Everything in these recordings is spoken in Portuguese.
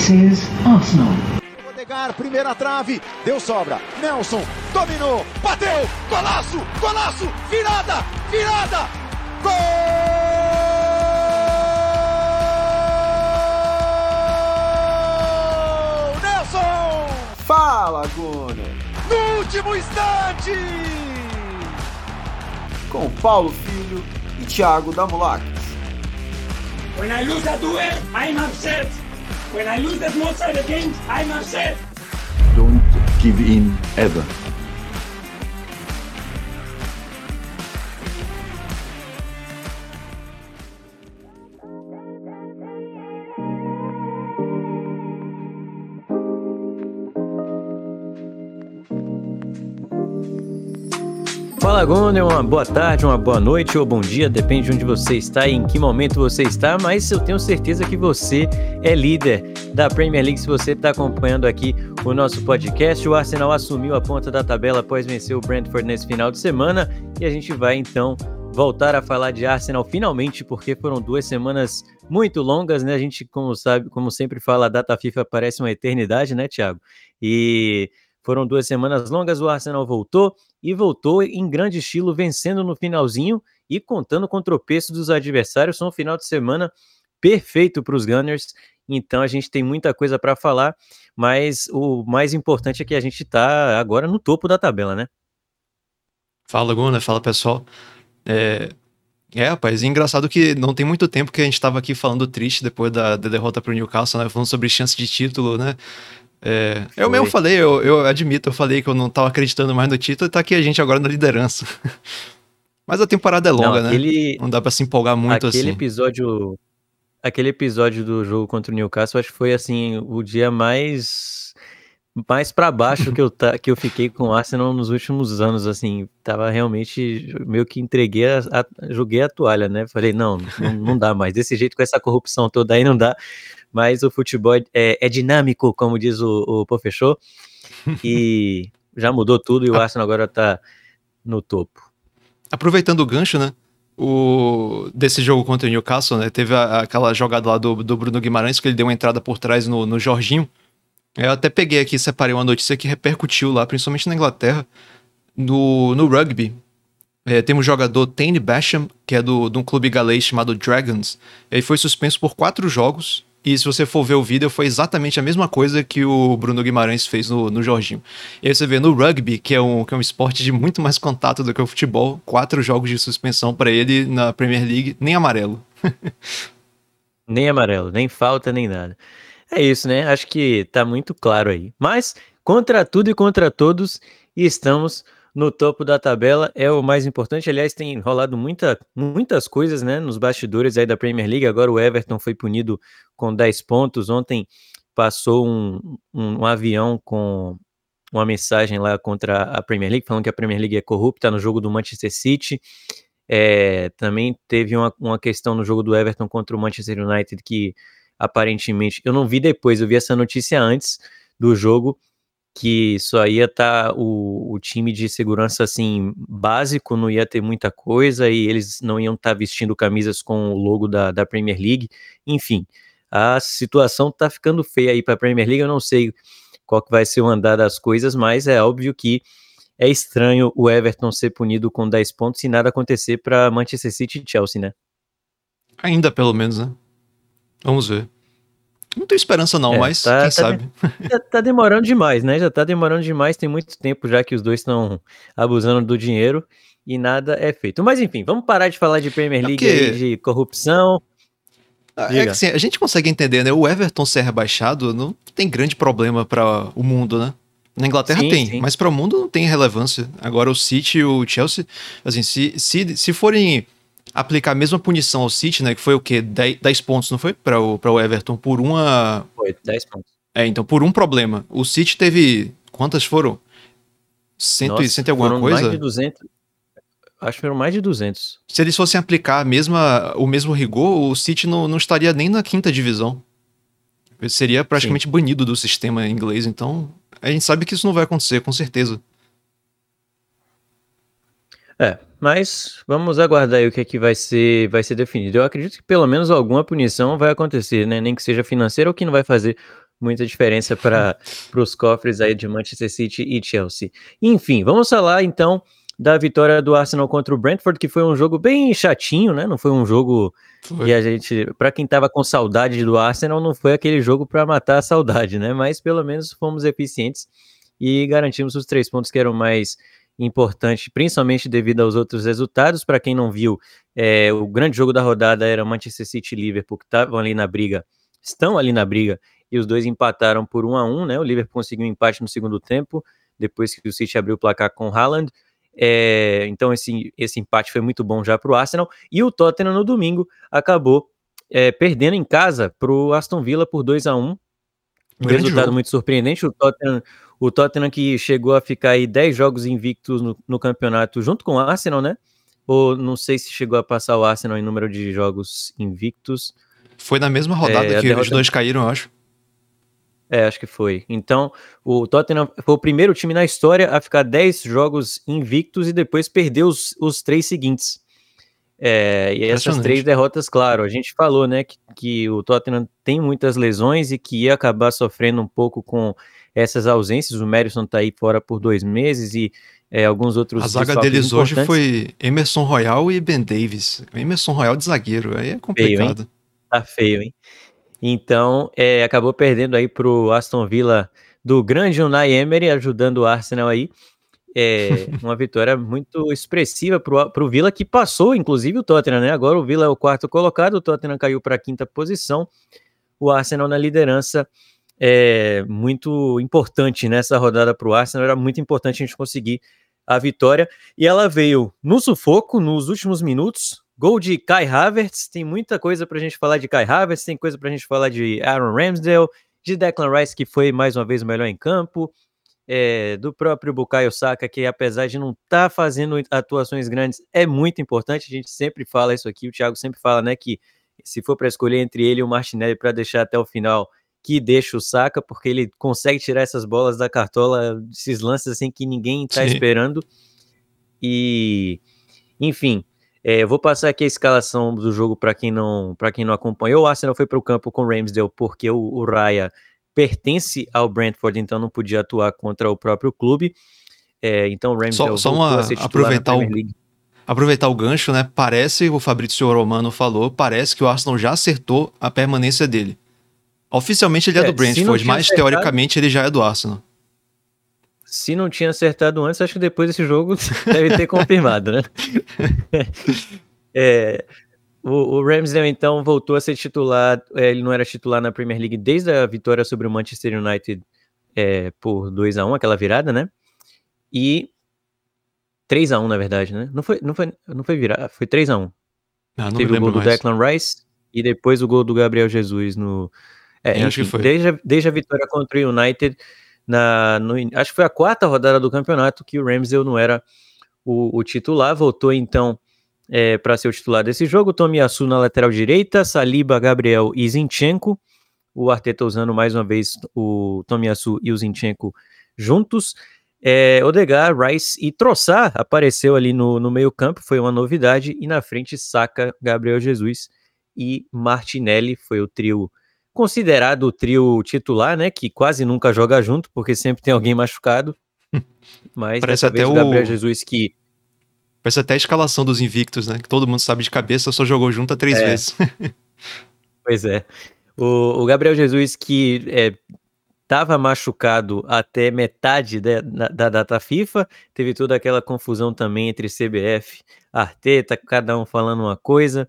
This is Arsenal. Odegar, primeira trave, deu sobra. Nelson dominou, bateu, golaço, golaço, virada, virada, gol! Nelson! Fala, Gunner! No último instante! Com Paulo Filho e Thiago Damulac. When I lose a duel, I'm upset. When I lose small side games, I'm upset. Don't give in ever. Fala Gondel, uma boa tarde, uma boa noite ou bom dia, depende de onde você está e em que momento você está, mas eu tenho certeza que você é líder da Premier League se você está acompanhando aqui o nosso podcast. O Arsenal assumiu a ponta da tabela após vencer o Brentford nesse final de semana e a gente vai então voltar a falar de Arsenal finalmente, porque foram duas semanas muito longas, né? A gente, como sabe, como sempre fala, a data FIFA parece uma eternidade, né, Thiago? E foram duas semanas longas, o Arsenal voltou e voltou em grande estilo, vencendo no finalzinho e contando com o tropeço dos adversários. Foi um final de semana perfeito para os Gunners. Então a gente tem muita coisa para falar, mas o mais importante é que a gente está agora no topo da tabela, né? Fala, Guna, fala pessoal. É, é, rapaz, engraçado que não tem muito tempo que a gente estava aqui falando triste depois da, da derrota para o Newcastle, né? Falando sobre chance de título, né? É, eu mesmo falei, eu, eu admito, eu falei que eu não estava acreditando mais no título e tá aqui a gente agora na liderança. Mas a temporada é longa, Não, aquele- né? Não dá para se empolgar muito aquele assim. episódio aquele episódio do jogo contra o Newcastle acho que foi assim o dia mais mais para baixo que eu ta- que eu fiquei com o Arsenal nos últimos anos assim tava realmente meio que entreguei a, a- joguei a toalha né falei não, não não dá mais desse jeito com essa corrupção toda aí não dá mas o futebol é, é dinâmico como diz o, o professor e já mudou tudo e o Arsenal agora tá no topo Aproveitando o gancho, né? O, desse jogo contra o Newcastle, né? Teve a- aquela jogada lá do, do Bruno Guimarães que ele deu uma entrada por trás no, no Jorginho. Eu até peguei aqui, separei uma notícia que repercutiu lá, principalmente na Inglaterra, no, no rugby. É, tem um jogador, Tane Basham, que é do, de um clube galês chamado Dragons. Ele foi suspenso por quatro jogos. E se você for ver o vídeo, foi exatamente a mesma coisa que o Bruno Guimarães fez no, no Jorginho. E aí você vê no rugby, que é, um, que é um esporte de muito mais contato do que o futebol, quatro jogos de suspensão para ele na Premier League, nem amarelo. Nem amarelo, nem falta, nem nada. É isso, né? Acho que tá muito claro aí. Mas, contra tudo e contra todos, estamos no topo da tabela. É o mais importante. Aliás, tem rolado muita, muitas coisas, né? Nos bastidores aí da Premier League. Agora o Everton foi punido com 10 pontos. Ontem passou um, um, um avião com uma mensagem lá contra a Premier League, falando que a Premier League é corrupta no jogo do Manchester City. É, também teve uma, uma questão no jogo do Everton contra o Manchester United que aparentemente eu não vi depois, eu vi essa notícia antes do jogo que só ia estar o, o time de segurança assim básico, não ia ter muita coisa e eles não iam estar vestindo camisas com o logo da, da Premier League. Enfim, a situação tá ficando feia aí para a Premier League. Eu não sei qual que vai ser o andar das coisas, mas é óbvio que é estranho o Everton ser punido com 10 pontos e nada acontecer para Manchester City e Chelsea, né? Ainda, pelo menos, né? Vamos ver. Não tenho esperança não, É, mas tá- quem tá sabe. Já tá demorando demais, né? Já tá demorando demais, tem muito tempo já que os dois estão abusando do dinheiro e nada é feito. Mas enfim, vamos parar de falar de Premier É League porque- aí, de corrupção. É Diga. que assim, a gente consegue entender, né? O Everton ser rebaixado não tem grande problema para o mundo, né? Na Inglaterra Sim, tem, sim. mas para o mundo não tem relevância. Agora o City e o Chelsea, assim, se, se, se forem aplicar a mesma punição ao City, né, que foi o quê? 10, 10 pontos, não foi? Para o, pra o Everton por uma Foi, 10 pontos. É, então, por um problema. O City teve. Quantas foram? Cento, e- Nossa, cento e alguma foram coisa? Mais de 200. Acho que foram mais de 200. Se eles fossem aplicar a mesma, o mesmo rigor, o City não, não estaria nem na quinta divisão. Ele seria praticamente banido do sistema inglês. Então, a gente sabe que isso não vai acontecer, com certeza. É, mas vamos aguardar aí o que é que vai ser, vai ser definido. Eu acredito que pelo menos alguma punição vai acontecer, né? Nem que seja financeira, o que não vai fazer muita diferença para os cofres aí de Manchester City e Chelsea. Enfim, vamos falar então da vitória do Arsenal contra o Brentford, que foi um jogo bem chatinho, né? Não foi um jogo foi. que a gente, para quem tava com saudade do Arsenal, não foi aquele jogo para matar a saudade, né? Mas pelo menos fomos eficientes e garantimos os três pontos que eram mais importantes, principalmente devido aos outros resultados. Para quem não viu, é, o grande jogo da rodada era Manchester City e Liverpool, que estavam ali na briga, estão ali na briga, e os dois empataram por um a um, né? O Liverpool conseguiu um empate no segundo tempo, depois que o City abriu o placar com o Haaland. É, então esse, esse empate foi muito bom já para o Arsenal. E o Tottenham no domingo acabou é, perdendo em casa para o Aston Villa por 2 a 1 Um Grande resultado jogo. muito surpreendente. O Tottenham, o Tottenham que chegou a ficar aí 10 jogos invictos no, no, campeonato junto com o Arsenal, né? Ou não sei se chegou a passar o Arsenal em número de jogos invictos. Foi na mesma rodada é, que derrota... os dois caíram, eu acho. É, acho que foi. Então, o Tottenham foi o primeiro time na história a ficar 10 jogos invictos e depois perder os, os três seguintes. É, e essas três derrotas, claro, a gente falou, né, que, que, o Tottenham tem muitas lesões e que ia acabar sofrendo um pouco com essas ausências. O Merison tá aí fora por dois meses e é, alguns outros. A zaga deles hoje foi Emerson Royal e Ben Davis. Emerson Royal de zagueiro, aí é complicado. Feio, tá feio, hein? Então, é, acabou perdendo aí pro Aston Villa do grande Unai Emery, ajudando o Arsenal aí. É uma vitória muito expressiva para o Villa, que passou, inclusive, o Tottenham, né? Agora o Villa é o quarto colocado, o Tottenham caiu para a quinta posição, o Arsenal na liderança. É muito importante nessa rodada para o Arsenal, era muito importante a gente conseguir a vitória, e ela veio no sufoco, nos últimos minutos, Gol de Kai Havertz, tem muita coisa para a gente falar de Kai Havertz, tem coisa para a gente falar de Aaron Ramsdale, de Declan Rice, que foi mais uma vez o melhor em campo, é, do próprio Bukayo Saka, que apesar de não estar tá fazendo atuações grandes, é muito importante, a gente sempre fala isso aqui, o Thiago sempre fala, né, que se for para escolher entre ele e o Martinelli para deixar até o final, que deixa o Saka, porque ele consegue tirar essas bolas da cartola, esses lances assim que ninguém está esperando, e enfim, é, eu vou passar aqui a escalação do jogo para quem não para quem não acompanhou. O Arsenal foi para o campo com o Ramsdale porque o, o Raya pertence ao Brentford, então não podia atuar contra o próprio clube. É, então o Ramsdale só, só uma, aproveitar o, aproveitar o gancho, né? Parece o Fabrício Romano falou, parece que o Arsenal já acertou a permanência dele. Oficialmente ele é, é do Brentford, mas acertado... teoricamente ele já é do Arsenal se não tinha acertado antes, acho que depois desse jogo deve ter confirmado, né? é, o, o Ramsdale, então, voltou a ser titular. É, ele não era titular na Premier League desde a vitória sobre o Manchester United é, por 2 a 1 aquela virada, né? E 3 a 1 na verdade, né? Não foi, não foi, não foi virada, foi 3 a 1 ah, Teve o gol do Declan Rice e depois o gol do Gabriel Jesus no. É, enfim, acho que foi. Desde, a, desde a vitória contra o United, na, no, acho que foi a quarta rodada do campeonato que o Ramsdale não era o, o titular, voltou então é, para ser o titular desse jogo, Tomiyasu na lateral direita, Saliba, Gabriel e Zinchenko, o Arteta usando mais uma vez o Tomiyasu e o Zinchenko juntos, é, Odegar, Rice e Troçar apareceu ali no, no meio campo, foi uma novidade, e na frente Saka, Gabriel Jesus e Martinelli, foi o trio considerado o trio titular, né? Que quase nunca joga junto, porque sempre tem alguém machucado. Mas Parece até o Gabriel Jesus que. Parece até a escalação dos invictos, né? Que todo mundo sabe de cabeça, só jogou junto três é. vezes. pois é. O, o, Gabriel Jesus que estava é, machucado até metade da, da, data FIFA, teve toda aquela confusão também entre CBF, Arteta, cada um falando uma coisa,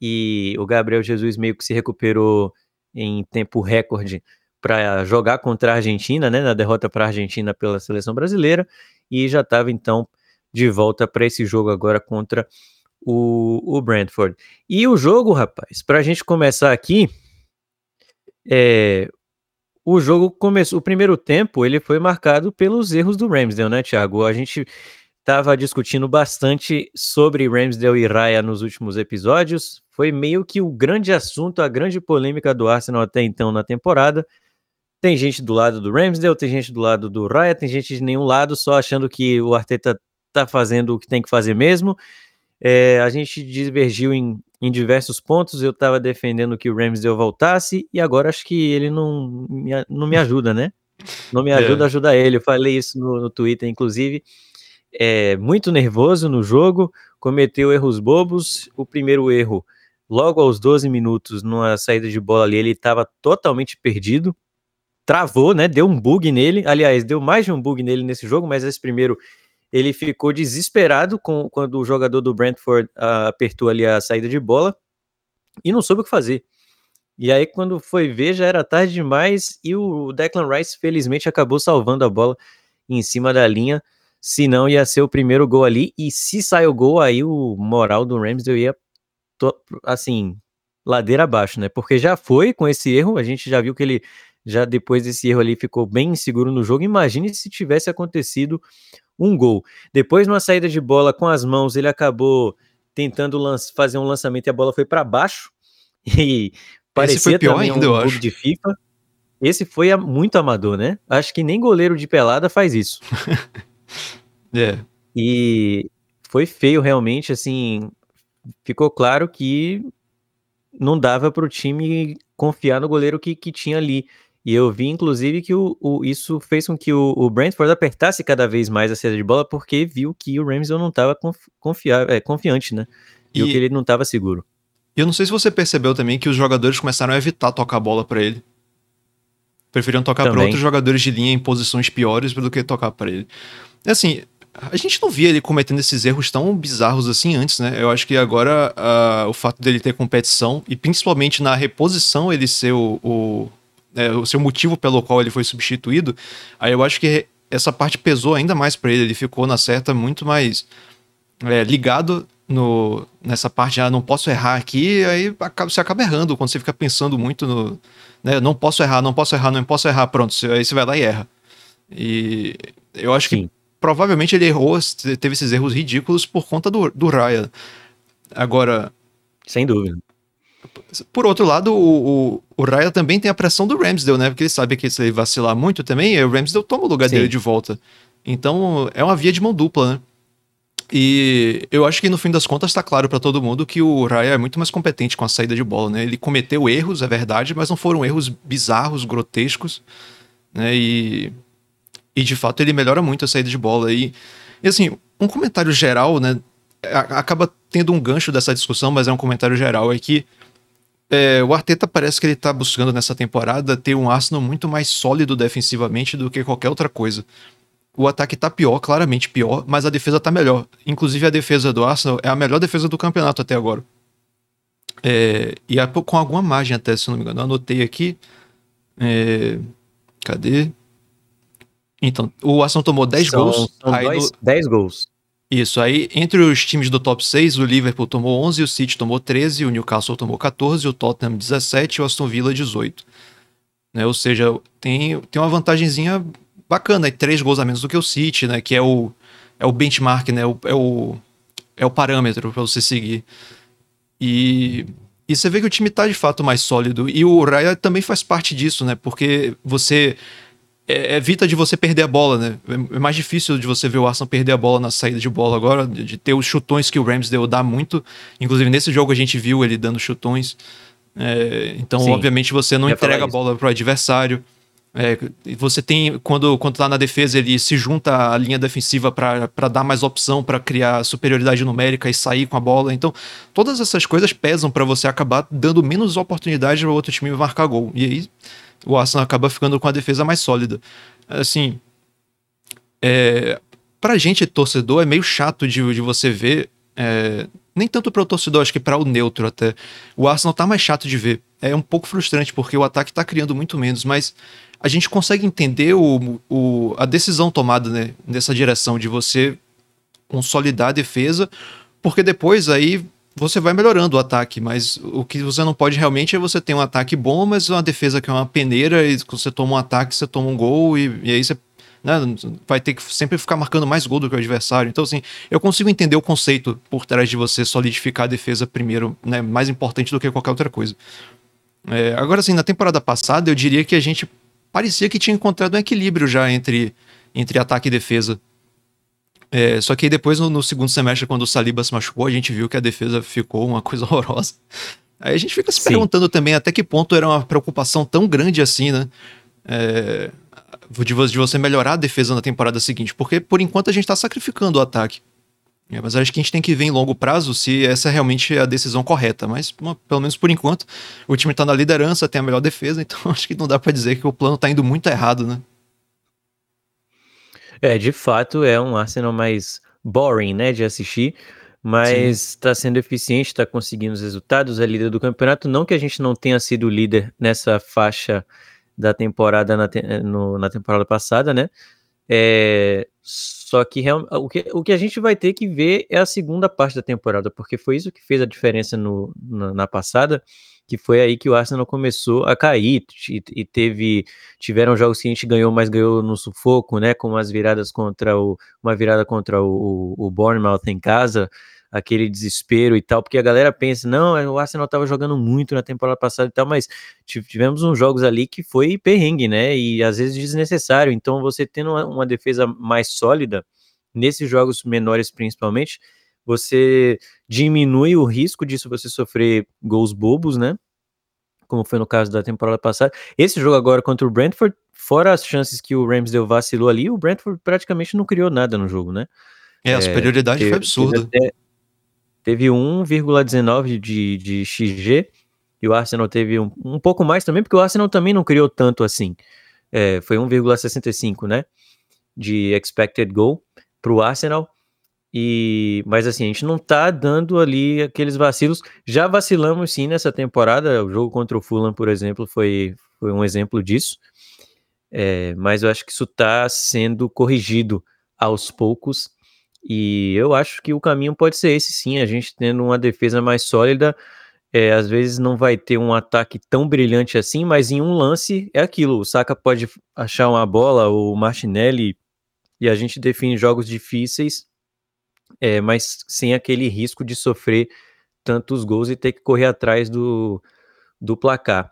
e o Gabriel Jesus meio que se recuperou em tempo recorde para jogar contra a Argentina, né, na derrota para a Argentina pela seleção brasileira, e já estava então de volta para esse jogo agora contra o, o Brentford. E o jogo, rapaz, para a gente começar aqui, é, o jogo começou, o primeiro tempo ele foi marcado pelos erros do Ramsdale, né, Thiago? A gente estava discutindo bastante sobre Ramsdale e Raya nos últimos episódios. Foi meio que o grande assunto, a grande polêmica do Arsenal até então na temporada. Tem gente do lado do Ramsdale, tem gente do lado do Raya, tem gente de nenhum lado, só achando que o Arteta tá fazendo o que tem que fazer mesmo. É, a gente divergiu em, em diversos pontos. Eu estava defendendo que o Ramsdale voltasse e agora acho que ele não me, não me ajuda, né? Não me ajuda, É. ajuda ele. Eu falei isso no, no Twitter, inclusive. É, muito nervoso no jogo, cometeu erros bobos. O primeiro erro, logo aos 12 minutos, numa saída de bola ali, ele estava totalmente perdido. Travou, né? Deu um bug nele. Aliás, deu mais de um bug nele nesse jogo, mas esse primeiro ele ficou desesperado com, quando o jogador do Brentford ah, apertou ali a saída de bola e não soube o que fazer. E aí, quando foi ver, já era tarde demais e o Declan Rice, felizmente, acabou salvando a bola em cima da linha. Senão ia ser o primeiro gol ali. E se sair o gol, aí o moral do Ramsdale ia, to- assim, ladeira abaixo, né? Porque já foi com esse erro, a gente já viu que ele, já depois desse erro ali, ficou bem inseguro no jogo. Imagine se tivesse acontecido um gol. Depois, numa saída de bola com as mãos, ele acabou tentando fazer um lançamento e a bola foi para baixo. E parecia foi pior também ainda, um eu acho. de FIFA. Esse foi muito amador, né? Acho que nem goleiro de pelada faz isso. É. E foi feio realmente, assim, ficou claro que não dava para o time confiar no goleiro que, que tinha ali. E eu vi, inclusive, que o, o- isso fez com que o, o Brentford apertasse cada vez mais a saída de bola, porque viu que o Ramsdale não estava é, confiante, né? Viu E- que ele não estava seguro. E eu não sei se você percebeu também que os jogadores começaram a evitar tocar a bola pra ele. Preferiam tocar para outros jogadores de linha em posições piores do que tocar pra ele. Assim, a gente não via ele cometendo esses erros tão bizarros assim antes, né? Eu acho que agora ah, o fato dele ter competição e principalmente na reposição ele ser o, o, é, o seu motivo pelo qual ele foi substituído, aí eu acho que essa parte pesou ainda mais pra ele. Ele ficou na certa muito mais é, ligado no, nessa parte, ah, não posso errar aqui, aí você acaba errando quando você fica pensando muito no. Né, não posso errar, não posso errar, não posso errar, pronto, aí você vai lá e erra. E eu acho que Sim. Provavelmente ele errou, teve esses erros ridículos por conta do, do Ryan. Agora, Sem dúvida. por outro lado, o, o, o Raya também tem a pressão do Ramsdale, né? Porque ele sabe que se ele vacilar muito também, o Ramsdale toma o lugar Sim. dele de volta. Então, é uma via de mão dupla, né? E eu acho que no fim das contas tá claro pra todo mundo que o Raya é muito mais competente com a saída de bola, né? Ele cometeu erros, é verdade, mas não foram erros bizarros, grotescos, né? E, e de fato ele melhora muito a saída de bola. E, e assim, um comentário geral, né? Acaba tendo um gancho dessa discussão, mas é um comentário geral, é que é, o Arteta parece que ele tá buscando nessa temporada ter um Arsenal muito mais sólido defensivamente do que qualquer outra coisa. O ataque tá pior, claramente pior, mas a defesa tá melhor. Inclusive a defesa do Arsenal é a melhor defesa do campeonato até agora. É, e com alguma margem até, se não me engano. Eu anotei aqui. É, cadê? Então, o Arsenal tomou 10 São- gols. São aí dois, no- 10 gols. isso, aí entre os times do top 6, o Liverpool tomou 11, o City tomou 13, o Newcastle tomou 14, o Tottenham 17 e o Aston Villa 18. Né? Ou seja, tem, tem uma vantagenzinha bacana, aí três gols a menos do que o City, né? Que é o, é o benchmark, né? O, é, o, é o parâmetro para você seguir. E, e você vê que o time tá de fato mais sólido. E o Raya também faz parte disso, né? Porque você é, evita de você perder a bola, né? É é mais difícil de você ver o Arsenal perder a bola na saída de bola agora, de, de ter os chutões que o Ramsdale dá muito. Inclusive, nesse jogo a gente viu ele dando chutões. É, então, Sim. obviamente, você não entrega a bola pro adversário. É, você tem, quando, quando tá na defesa, ele se junta à linha defensiva para dar mais opção, para criar superioridade numérica e sair com a bola. Então, todas essas coisas pesam para você acabar dando menos oportunidade ao outro time marcar gol. E aí, o Arsenal acaba ficando com a defesa mais sólida. Assim, é, pra gente, torcedor, é meio chato de, de você ver. é, nem tanto para o torcedor, acho que para o neutro até. O Arsenal tá mais chato de ver. É um pouco frustrante, porque o ataque tá criando muito menos, mas a gente consegue entender o, o- a decisão tomada né, nessa direção de você consolidar a defesa, porque depois aí você vai melhorando o ataque, mas o que você não pode realmente é você ter um ataque bom, mas uma defesa que é uma peneira, e quando você toma um ataque, você toma um gol, e, e aí você né, vai ter que sempre ficar marcando mais gol do que o adversário. Então, assim, eu consigo entender o conceito por trás de você solidificar a defesa primeiro, né, mais importante do que qualquer outra coisa. É, agora, assim, na temporada passada, eu diria que a gente parecia que tinha encontrado um equilíbrio já entre, entre ataque e defesa. É, só que aí depois, no, no, segundo semestre, quando o Saliba se machucou, a gente viu que a defesa ficou uma coisa horrorosa. Aí a gente fica se Sim. perguntando também até que ponto era uma preocupação tão grande assim, né? É, de, você melhorar a defesa na temporada seguinte, porque por enquanto a gente tá sacrificando o ataque. É, mas acho que a gente tem que ver em longo prazo se essa é realmente a decisão correta. Mas, uma, pelo menos por enquanto, o time tá na liderança, tem a melhor defesa, então acho que não dá para dizer que o plano tá indo muito errado, né? É, de fato, é um Arsenal mais boring, né, de assistir, mas está sendo eficiente, está conseguindo os resultados, é líder do campeonato. Não que a gente não tenha sido líder nessa faixa da temporada na, te no, na temporada passada, né? É, só que o, que o que a gente vai ter que ver é a segunda parte da temporada, porque foi isso que fez a diferença no, na, na passada que foi aí que o Arsenal começou a cair e, e, teve tiveram jogos que a gente ganhou, mas ganhou no sufoco, né? Como as viradas contra o uma virada contra o, o, o Bournemouth em casa, aquele desespero e tal, porque a galera pensa, não, é, o Arsenal estava jogando muito na temporada passada e tal, mas tivemos uns jogos ali que foi perrengue, né? E às vezes desnecessário. Então você tendo uma, uma defesa mais sólida nesses jogos menores principalmente, você diminui o risco disso você sofrer gols bobos, né? Como foi no caso da temporada passada. Esse jogo agora contra o Brentford, fora as chances que o Ramsdale vacilou ali, o Brentford praticamente não criou nada no jogo, né? É, a superioridade é, foi absurda. Teve, teve 1,19 de, de XG e o Arsenal teve um, um pouco mais também, porque o Arsenal também não criou tanto assim. É, foi 1,65, né? De expected goal para o Arsenal. E, mas assim, a gente não tá dando ali aqueles vacilos. Já vacilamos sim nessa temporada. O jogo contra o Fulham, por exemplo, foi, foi um exemplo disso. É, mas eu acho que isso está sendo corrigido aos poucos. E eu acho que o caminho pode ser esse sim, a gente tendo uma defesa mais sólida. É, às vezes não vai ter um ataque tão brilhante assim, mas em um lance é aquilo. O Saka pode achar uma bola, o Martinelli, e a gente define jogos difíceis é, mas sem aquele risco de sofrer tantos gols e ter que correr atrás do, do placar.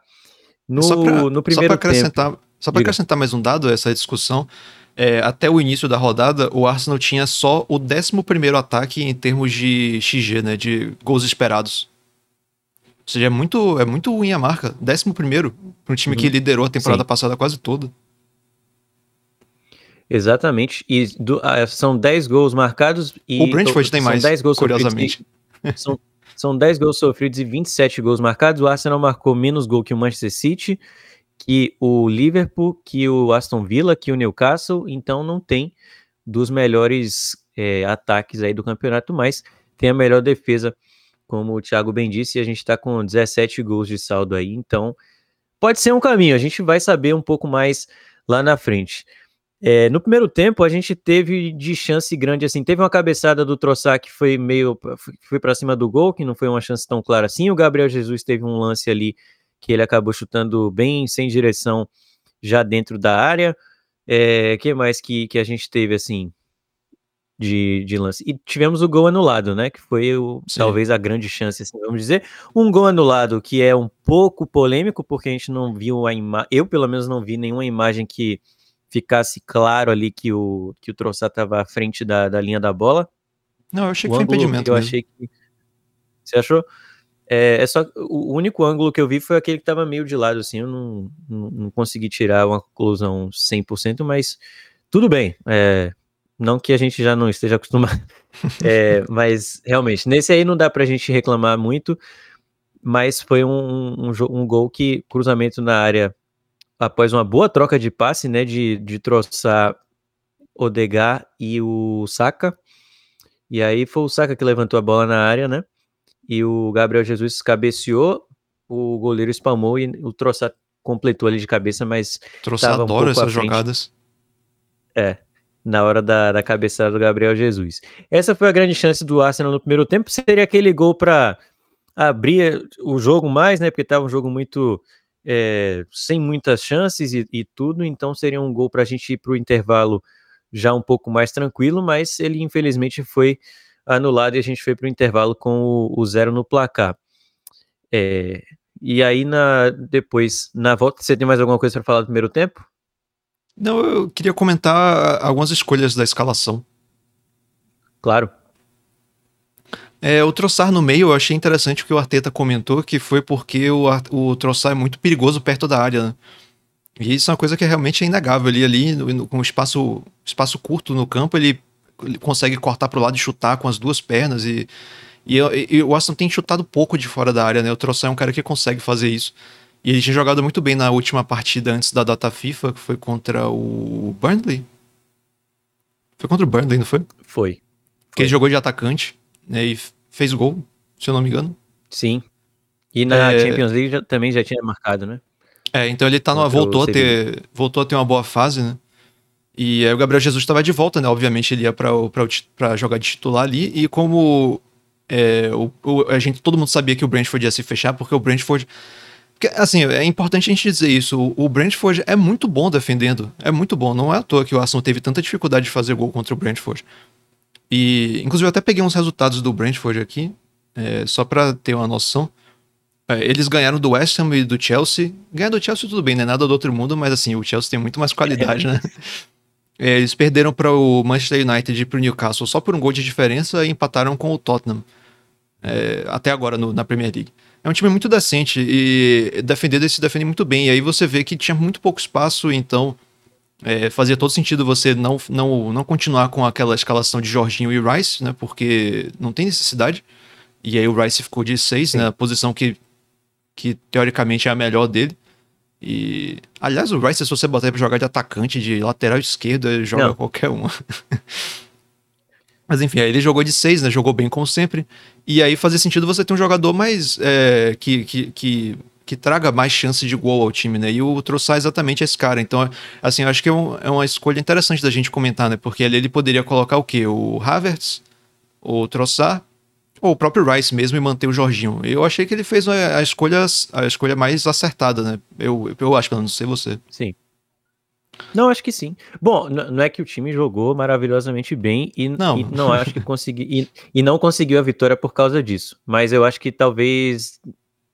No, pra, no primeiro só acrescentar, tempo, Só para acrescentar mais um dado a essa discussão, é, até o início da rodada, o Arsenal tinha só o 11 ataque em termos de XG, né, de gols esperados. Ou seja, é muito, é muito ruim a marca. 11 para um time uhum. que liderou a temporada Sim. passada quase toda. Exatamente. E do, ah, são 10 gols marcados e. O Brentford tem mais, 10 gols curiosamente. E, são, são 10 gols sofridos e 27 gols marcados. O Arsenal marcou menos gol que o Manchester City, que o Liverpool, que o Aston Villa, que o Newcastle. Então não tem dos melhores é, ataques aí do campeonato, mas tem a melhor defesa, como o Thiago bem disse, e a gente está com 17 gols de saldo aí. Então pode ser um caminho. A gente vai saber um pouco mais lá na frente. É, no primeiro tempo, a gente teve de chance grande assim. Teve uma cabeçada do Troçar que foi meio. foi para cima do gol, que não foi uma chance tão clara assim. O Gabriel Jesus teve um lance ali que ele acabou chutando bem sem direção já dentro da área. É, que mais que, que a gente teve assim de, de lance? E tivemos o gol anulado, né? Que foi o, talvez a grande chance, assim, vamos dizer. Um gol anulado que é um pouco polêmico, porque a gente não viu a imagem. Eu, pelo menos, não vi nenhuma imagem que ficasse claro ali que o, que o Troçar estava à frente da, da linha da bola. Não, eu achei o que foi impedimento. Eu mesmo. achei que. Você achou? É, é, só o único ângulo que eu vi foi aquele que estava meio de lado, assim. Eu não, não, não consegui tirar uma conclusão 100%, mas tudo bem. É, não que a gente já não esteja acostumado, é, mas realmente, nesse aí não dá pra gente reclamar muito, mas foi um, um, um gol que, cruzamento na área após uma boa troca de passe, né, de, de troçar Odegar e o Saka. E aí foi o Saka que levantou a bola na área, né? E o Gabriel Jesus cabeceou, o goleiro espalmou e o Troçar completou ali de cabeça, mas. Troçar adora um essas jogadas. É, na hora da, da cabeçada do Gabriel Jesus. Essa foi a grande chance do Arsenal no primeiro tempo. Seria aquele gol para abrir o jogo mais, né? Porque estava um jogo muito é, sem muitas chances e, e, tudo, então seria um gol para a gente ir para o intervalo já um pouco mais tranquilo, mas ele infelizmente foi anulado e a gente foi para o intervalo com o, o, zero no placar. É, e aí na depois na volta você tem mais alguma coisa para falar do primeiro tempo? Não, eu queria comentar algumas escolhas da escalação. claro. É, o Troçar no meio, eu achei interessante o que o Arteta comentou, que foi porque o, o Troçar é muito perigoso perto da área, né? E isso é uma coisa que realmente é inegável. Ele ali, no- com espaço, espaço curto no campo, ele, ele consegue cortar pro lado e chutar com as duas pernas. E, e, e- o Aston tem chutado pouco de fora da área, né? O Troçar é um cara que consegue fazer isso. E ele tinha jogado muito bem na última partida antes da data FIFA, que foi contra o Burnley. Foi contra o Burnley, não foi? Foi. Que ele jogou de atacante? E f- fez gol, se eu não me engano. Sim. E na É. Champions League já- também já tinha marcado, né? É, então ele tá numa, voltou a ter voltou a ter uma boa fase, né? E aí o Gabriel Jesus estava de volta, né? Obviamente ele ia para para jogar de titular ali e como é, o, o- a gente todo mundo sabia que o Brentford ia se fechar porque o Brentford porque, assim, é importante a gente dizer isso. O, o Brentford é muito bom defendendo. É muito bom. Não é à toa que o Arsenal teve tanta dificuldade de fazer gol contra o Brentford. E, inclusive, eu até peguei uns resultados do Brentford aqui, é, só pra ter uma noção. É, eles ganharam do West Ham e do Chelsea. Ganhar do Chelsea tudo bem, não é nada do outro mundo, mas assim, o Chelsea tem muito mais qualidade, né? É, eles perderam para o Manchester United e para o Newcastle só por um gol de diferença e empataram com o Tottenham. é, até agora no- na Premier League. É um time muito decente e defender eles se defende muito bem. E aí você vê que tinha muito pouco espaço, então é, fazia todo sentido você não, não, não continuar com aquela escalação de Jorginho e Rice, né? Porque não tem necessidade. E aí o Rice ficou de 6, né? A posição que, que teoricamente é a melhor dele. E. Aliás, o Rice, se você botar pra jogar de atacante, de lateral esquerdo, ele joga Não. qualquer um. Mas enfim, aí ele jogou de 6, né? Jogou bem como sempre. E aí fazia sentido você ter um jogador mais. é, que, que, que, que traga mais chance de gol ao time, né? E o Troçar é exatamente esse cara. Então, assim, eu acho que é, um- é uma escolha interessante da gente comentar, né? Porque ali ele poderia colocar o quê? O Havertz, o Troçar, ou o próprio Rice mesmo e manter o Jorginho. Eu achei que ele fez a, escolha, a escolha mais acertada, né? Eu, eu acho, pelo menos, não sei você. Sim. Não, acho que sim. Bom, não é que o time jogou maravilhosamente bem e Não. e não acho que consegui e, e não conseguiu a vitória por causa disso. Mas eu acho que talvez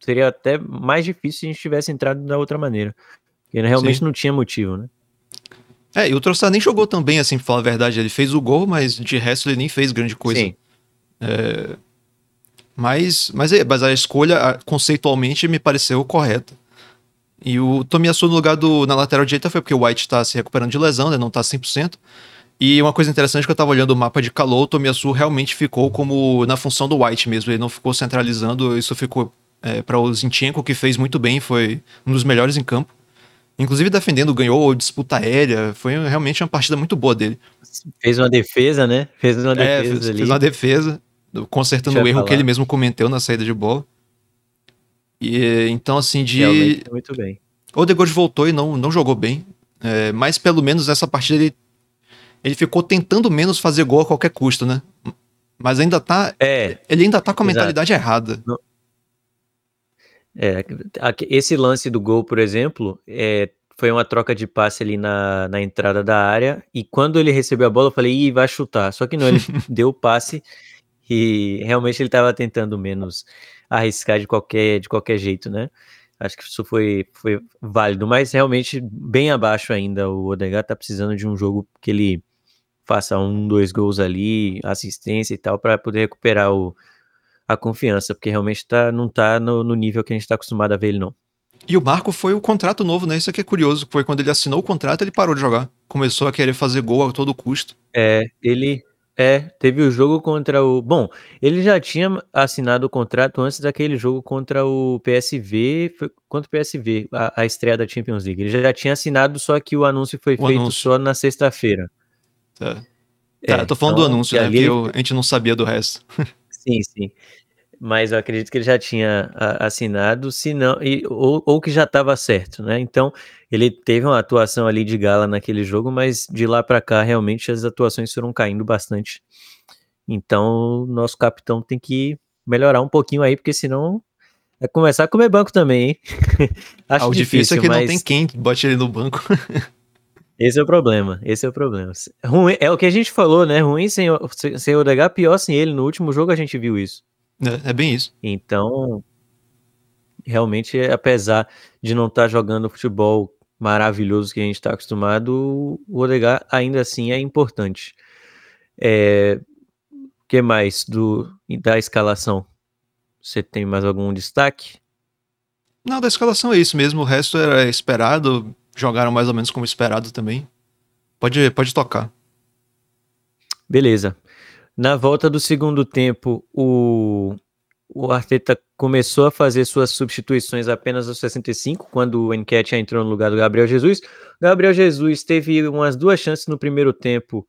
seria até mais difícil se a gente tivesse entrado da outra maneira. Porque realmente Sim. não tinha motivo, né? É, e o Troçar nem jogou tão bem, assim, pra falar a verdade. Ele fez o gol, mas de resto ele nem fez grande coisa. Sim. Mas, mas, é, mas a escolha conceitualmente me pareceu correta. E o Tomiyasu no lugar do na lateral direita foi porque o White tá se recuperando de lesão, né? Não tá 100%. E uma coisa interessante é que eu tava olhando o mapa de calor, o Tomiyasu realmente ficou como na função do White mesmo. Ele não ficou centralizando, isso ficou é, para o Zinchenko, que fez muito bem, foi um dos melhores em campo. Inclusive defendendo, ganhou disputa aérea. Foi realmente uma partida muito boa dele. Fez uma defesa, né? Fez uma É, defesa fez, ali. fez uma defesa, consertando o erro que falar. ele mesmo cometeu na saída de bola. E então, assim, de. Realmente muito bem. Odegaard voltou e não, não jogou bem. É, mas pelo menos nessa partida ele, ele ficou tentando menos fazer gol a qualquer custo, né? Mas ainda tá. É, Ele ainda tá com a Exato. mentalidade errada. É, esse lance do gol, por exemplo, é, foi uma troca de passe ali na, na entrada da área, e quando ele recebeu a bola, eu falei, ih, vai chutar. Só que não, ele deu o passe e realmente ele estava tentando menos arriscar de qualquer, de qualquer jeito, né? Acho que isso foi, foi válido, mas realmente bem abaixo ainda. O Odegaard tá precisando de um jogo que ele faça um, dois gols ali, assistência e tal, para poder recuperar o, a confiança, porque realmente tá, não tá no, no nível que a gente tá acostumado a ver ele, não. E o Marco foi o contrato novo, né? Isso aqui é curioso. Foi quando ele assinou o contrato, ele parou de jogar. Começou a querer fazer gol a todo custo. É, ele é, teve o jogo contra o. Bom, ele já tinha assinado o contrato antes daquele jogo contra o PSV. Foi contra o PSV, a, a estreia da Champions League. Ele já tinha assinado, só que o anúncio foi O feito anúncio. só na sexta-feira. Tá, É, tá tô falando então, do anúncio, né? Porque ele- eu- a gente não sabia do resto. Sim, sim. Mas eu acredito que ele já tinha a- assinado, se não, e, ou, ou que já estava certo, né? Então, ele teve uma atuação ali de gala naquele jogo, mas de lá para cá, realmente, as atuações foram caindo bastante. Então, nosso capitão tem que melhorar um pouquinho aí, porque senão é começar a comer banco também, hein? Acho Ah, o difícil difícil, é que mas não tem quem bote ele no banco. esse é o problema, esse é o problema. Ruim, é o que a gente falou, né? Ruim sem, o- sem, o Odegaard, pior sem ele. No último jogo a gente viu isso. É, é bem isso. Então, realmente, apesar de não estar jogando o futebol maravilhoso que a gente está acostumado, o Odegaard ainda assim é importante. É, que mais do da escalação? Você tem mais algum destaque? Não, da escalação é isso mesmo. O resto era esperado. Jogaram mais ou menos como esperado também. Pode, pode tocar. Beleza. Na volta do segundo tempo, o, o Arteta começou a fazer suas substituições apenas aos 65, quando o Enquete entrou no lugar do Gabriel Jesus. Gabriel Jesus teve umas duas chances no primeiro tempo,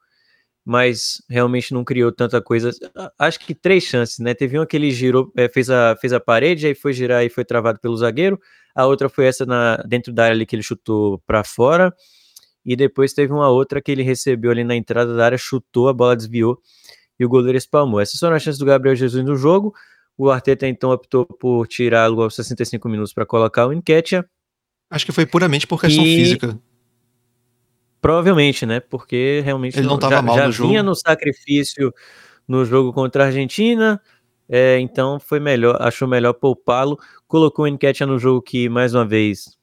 mas realmente não criou tanta coisa. Acho que três chances, né? Teve uma que ele girou, é, fez, a, fez a parede, aí foi girar e foi travado pelo zagueiro. A outra foi essa na, dentro da área ali que ele chutou para fora. E depois teve uma outra que ele recebeu ali na entrada da área, chutou, a bola desviou e o goleiro espalmou. Essas foram as chances do Gabriel Jesus no jogo. O Arteta então optou por tirá-lo aos 65 minutos para colocar o Enquetia. Acho que foi puramente por questão E- física. Provavelmente, né? Porque realmente Ele não tava já, mal já no jogo. vinha no sacrifício no jogo contra a Argentina. É, então foi melhor, achou melhor poupá-lo. Colocou o Enquetia no jogo que, mais uma vez,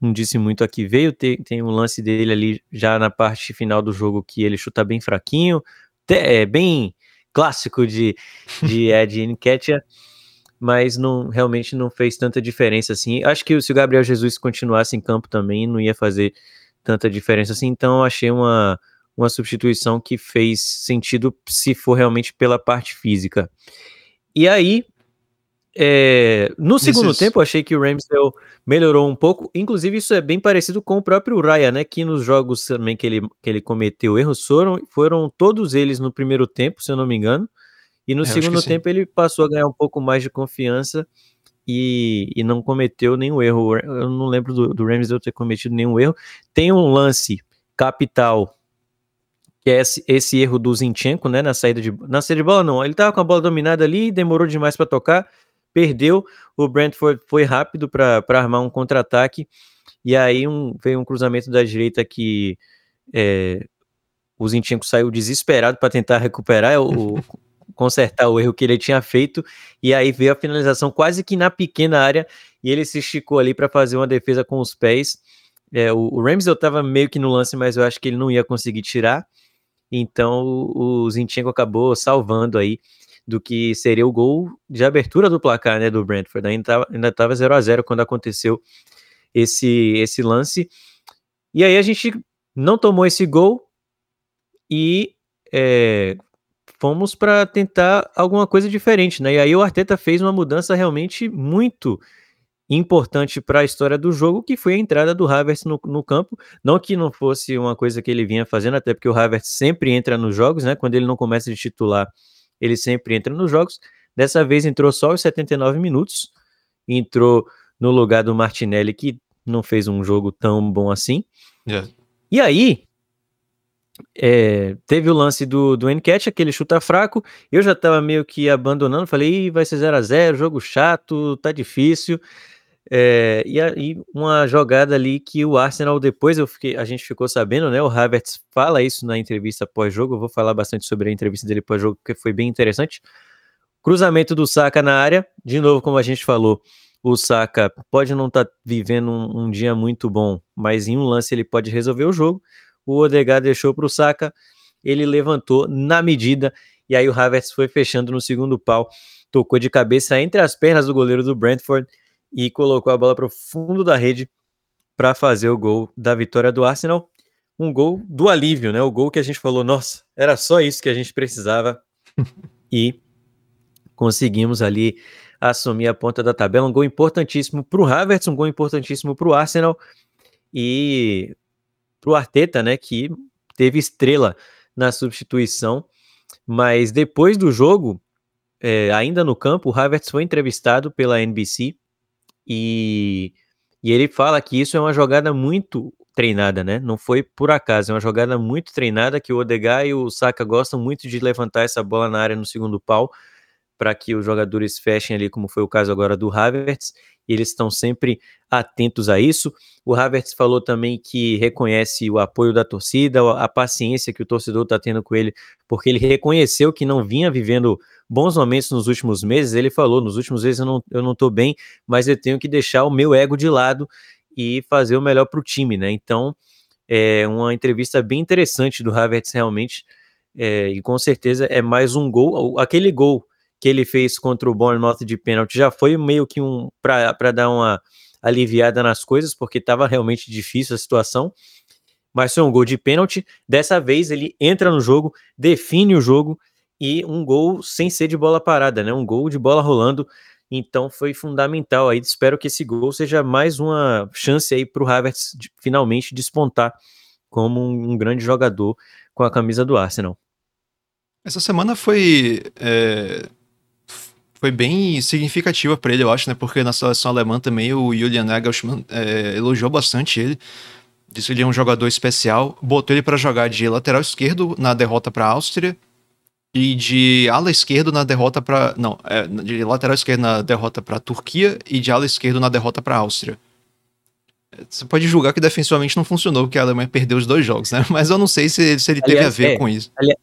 não disse muito aqui veio. Tem, tem um lance dele ali já na parte final do jogo que ele chuta bem fraquinho. É bem clássico de, de Ed Enquetia. Mas não, realmente não fez tanta diferença assim. Acho que se o Gabriel Jesus continuasse em campo também, não ia fazer tanta diferença assim. Então, achei uma, uma substituição que fez sentido se for realmente pela parte física. E aí, é, no segundo Nesses- tempo, achei que o Ramsdale melhorou um pouco. Inclusive, isso é bem parecido com o próprio Raya, né? Que nos jogos também que ele, que ele cometeu erros foram, foram todos eles no primeiro tempo, se eu não me engano. E no É, segundo sim. tempo ele passou a ganhar um pouco mais de confiança e, e não cometeu nenhum erro. Eu não lembro do, do Ramsdale ter cometido nenhum erro. Tem um lance capital que é esse, esse erro do Zinchenko, né, na saída de na saída de bola não, ele tava com a bola dominada ali, demorou demais para tocar, perdeu, o Brentford foi rápido para armar um contra-ataque e aí um, veio um cruzamento da direita que é, o Zinchenko saiu desesperado para tentar recuperar o, consertar o erro que ele tinha feito e aí veio a finalização quase que na pequena área e ele se esticou ali para fazer uma defesa com os pés. É, o, o Ramsdale estava meio que no lance, mas eu acho que ele não ia conseguir tirar. Então o, Zinchenko acabou salvando aí do que seria o gol de abertura do placar, né, do Brentford. Ainda estava ainda tava 0 a 0 quando aconteceu esse esse lance. E aí a gente não tomou esse gol e é, fomos para tentar alguma coisa diferente, né? E aí o Arteta fez uma mudança realmente muito importante para a história do jogo, que foi a entrada do Havertz no, no campo. Não que não fosse uma coisa que ele vinha fazendo, até porque o Havertz sempre entra nos jogos, né? Quando ele não começa de titular, ele sempre entra nos jogos. Dessa vez entrou só os 79 minutos, entrou no lugar do Martinelli, que não fez um jogo tão bom assim. É. E aí, é, teve o lance do, do Enquete, aquele chuta fraco. Eu já tava meio que abandonando, falei, vai ser 0 a 0 jogo chato, tá difícil. É, e aí, uma jogada ali que o Arsenal, depois eu fiquei, a gente ficou sabendo, né? O Havertz fala isso na entrevista pós-jogo. Eu vou falar bastante sobre a entrevista dele pós-jogo, porque foi bem interessante. Cruzamento do Saka na área, de novo, como a gente falou, o Saka pode não estar vivendo um, um dia muito bom, mas em um lance ele pode resolver o jogo o Odegaard deixou para o Saka, ele levantou na medida, e aí o Havertz foi fechando no segundo pau, tocou de cabeça entre as pernas do goleiro do Brentford e colocou a bola para o fundo da rede para fazer o gol da vitória do Arsenal. Um gol do alívio, né? O gol que a gente falou, nossa, era só isso que a gente precisava. e conseguimos ali assumir a ponta da tabela. Um gol importantíssimo para o Havertz, um gol importantíssimo para o Arsenal. E para o Arteta, né, que teve estrela na substituição, mas depois do jogo, é, ainda no campo, o Havertz foi entrevistado pela NBC e, e ele fala que isso é uma jogada muito treinada, né? Não foi por acaso, é uma jogada muito treinada que o Odegaard e o Saka gostam muito de levantar essa bola na área no segundo pau para que os jogadores fechem ali, como foi o caso agora do Havertz, e eles estão sempre atentos a isso. O Havertz falou também que reconhece o apoio da torcida, a paciência que o torcedor está tendo com ele, porque ele reconheceu que não vinha vivendo bons momentos nos últimos meses. Ele falou: nos últimos meses eu não, eu não bem, mas eu tenho que deixar o meu ego de lado e fazer o melhor para o time, né? Então, é uma entrevista bem interessante do Havertz realmente. É, e com certeza é mais um gol. Aquele gol que ele fez contra o Bournemouth de pênalti já foi meio que um para dar uma aliviada nas coisas, porque estava realmente difícil a situação. Mas foi um gol de pênalti. Dessa vez ele entra no jogo, define o jogo e um gol sem ser de bola parada, né? Um gol de bola rolando. Então foi fundamental aí. Espero que esse gol seja mais uma chance aí para o Havertz de, finalmente despontar como um, um, grande jogador com a camisa do Arsenal. Essa semana foi é, foi bem significativa para ele, eu acho, né? Porque na seleção alemã também o Julian Nagelsmann é, elogiou bastante ele. Disse que ele é um jogador especial. Botou ele para jogar de lateral esquerdo na derrota para a Áustria e de ala esquerdo na derrota para não, é, de lateral esquerdo na derrota para a Turquia e de ala esquerdo na derrota para a Áustria. Você pode julgar que defensivamente não funcionou, porque a Alemanha perdeu os dois jogos, né? Mas eu não sei se, se ele teve aliás, a ver é, com isso. Aliás,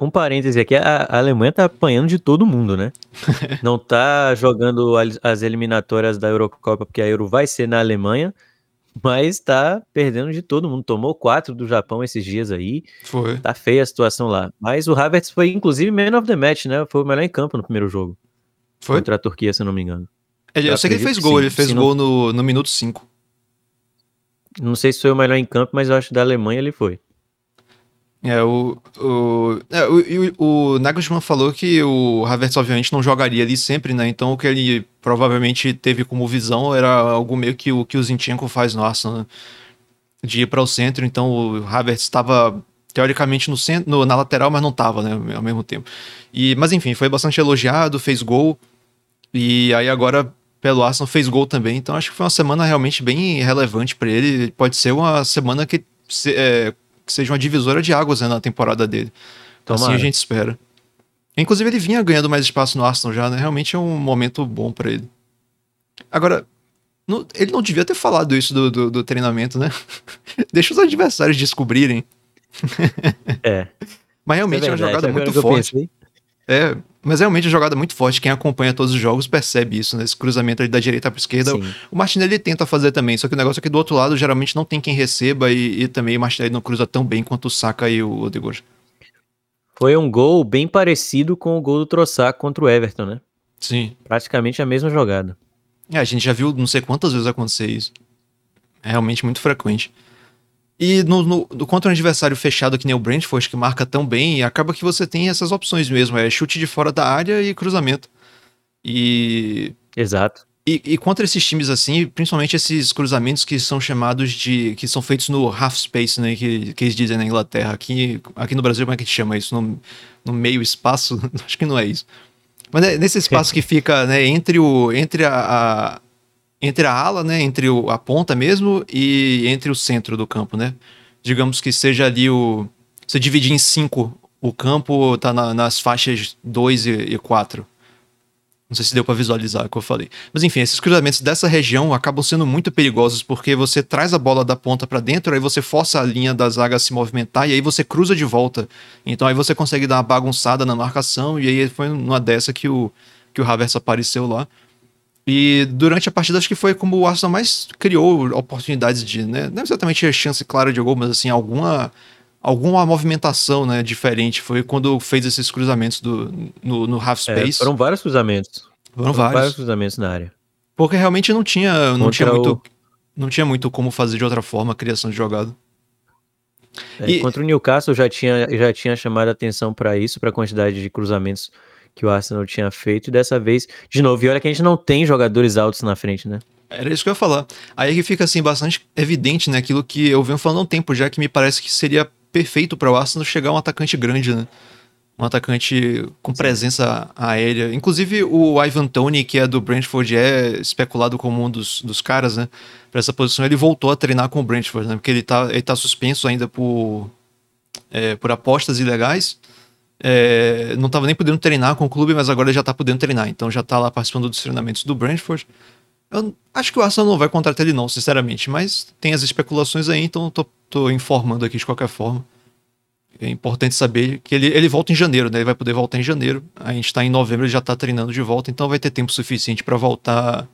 um parêntese aqui, a, Alemanha tá apanhando de todo mundo, né? Não tá jogando as eliminatórias da Eurocopa, porque a Euro vai ser na Alemanha, mas tá perdendo de todo mundo. Tomou quatro do Japão esses dias aí. Foi. Tá feia a situação lá. Mas o Havertz foi, inclusive, man of the match, né? Foi o melhor em campo no primeiro jogo. Foi? Contra a Turquia, se eu não me engano. Ele, eu, eu sei que ele fez gol, sim, ele fez gol não... no, no minuto 5. Não sei se foi o melhor em campo, mas eu acho que da Alemanha ele foi. É, o, o, é, o, o Nagelsmann falou que o Havertz, obviamente, não jogaria ali sempre, né? Então, o que ele provavelmente teve como visão era algo meio que o que o Zinchenko faz no Arsenal, né? De ir para o centro. Então, o Havertz estava teoricamente no centro, no, na lateral, mas não estava, né? Ao mesmo tempo. E, mas, enfim, foi bastante elogiado, fez gol. E aí, agora, pelo Arsenal, fez gol também. Então, acho que foi uma semana realmente bem relevante para ele. Pode ser uma semana que. É, que seja uma divisora de águas né, na temporada dele. Então, assim a gente espera. Inclusive, ele vinha ganhando mais espaço no Arsenal já, né? Realmente é um momento bom para ele. Agora, ele não devia ter falado isso do, do, do treinamento, né? Deixa os adversários descobrirem. É. Mas realmente é, é uma jogada muito forte. É, mas realmente é uma jogada muito forte. Quem acompanha todos os jogos percebe isso, né? Esse cruzamento ali da direita para esquerda. Sim. O Martinelli tenta fazer também, só que o negócio é que do outro lado geralmente não tem quem receba e, e também o Martinelli não cruza tão bem quanto o Saka e o Odegaard. Foi um gol bem parecido com o gol do Trossard contra o Everton, né? Sim. Praticamente a mesma jogada. É, a gente já viu não sei quantas vezes acontecer isso. É realmente muito frequente. E no, no, no, contra um adversário fechado que nem o Brentford, que marca tão bem, acaba que você tem essas opções mesmo, é chute de fora da área e cruzamento. E... Exato. E, e, contra esses times assim, principalmente esses cruzamentos que são chamados de... que são feitos no half space, né, que, que eles dizem na Inglaterra. Aqui, aqui no Brasil, como é que a gente chama isso? No, no meio espaço? Acho que não é isso. Mas é nesse espaço que fica né, entre, o, entre a, a entre a ala, né, entre o, a ponta mesmo e entre o centro do campo, né? Digamos que seja ali o você dividir em cinco o campo tá na, nas faixas 2 e 4. Não sei se deu para visualizar o que eu falei. Mas enfim, esses cruzamentos dessa região acabam sendo muito perigosos porque você traz a bola da ponta para dentro, aí você força a linha da zaga a se movimentar e aí você cruza de volta. Então aí você consegue dar uma bagunçada na marcação e aí foi numa dessa que o que o Havertz apareceu lá. E durante a partida, acho que foi como o Arsenal mais criou oportunidades de, né? Não exatamente a chance clara de gol, mas assim, alguma, alguma movimentação né, diferente. Foi quando fez esses cruzamentos do, no, no half é, space. É, foram vários cruzamentos. Foram, foram vários. vários. cruzamentos na área. Porque realmente não tinha, não tinha muito. O... Não tinha muito como fazer de outra forma a criação de jogada. É, e... Contra o Newcastle já tinha, já tinha chamado a atenção para isso, para a quantidade de cruzamentos que o Arsenal tinha feito, e dessa vez, de novo, e olha que a gente não tem jogadores altos na frente, né? Era isso que eu ia falar. Aí que fica assim bastante evidente, né, aquilo que eu venho falando há um tempo já que me parece que seria perfeito para o Arsenal chegar um atacante grande, né? Um atacante com presença aérea. Inclusive o Ivan Tony, que é do Brentford, é especulado como um dos, dos caras, né? Para essa posição, ele voltou a treinar com o Brentford, né? Porque ele tá, ele tá suspenso ainda por, é, por apostas ilegais. É, não estava nem podendo treinar com o clube, mas agora já está podendo treinar. Então já está lá participando dos treinamentos do Brentford. Eu acho que o Arsenal não vai contratar ele não, sinceramente, mas tem as especulações aí, então tô, tô informando aqui de qualquer forma. É importante saber que ele, ele volta em janeiro, né? Ele vai poder voltar em janeiro. A gente está em novembro, ele já está treinando de volta, então vai ter tempo suficiente para voltar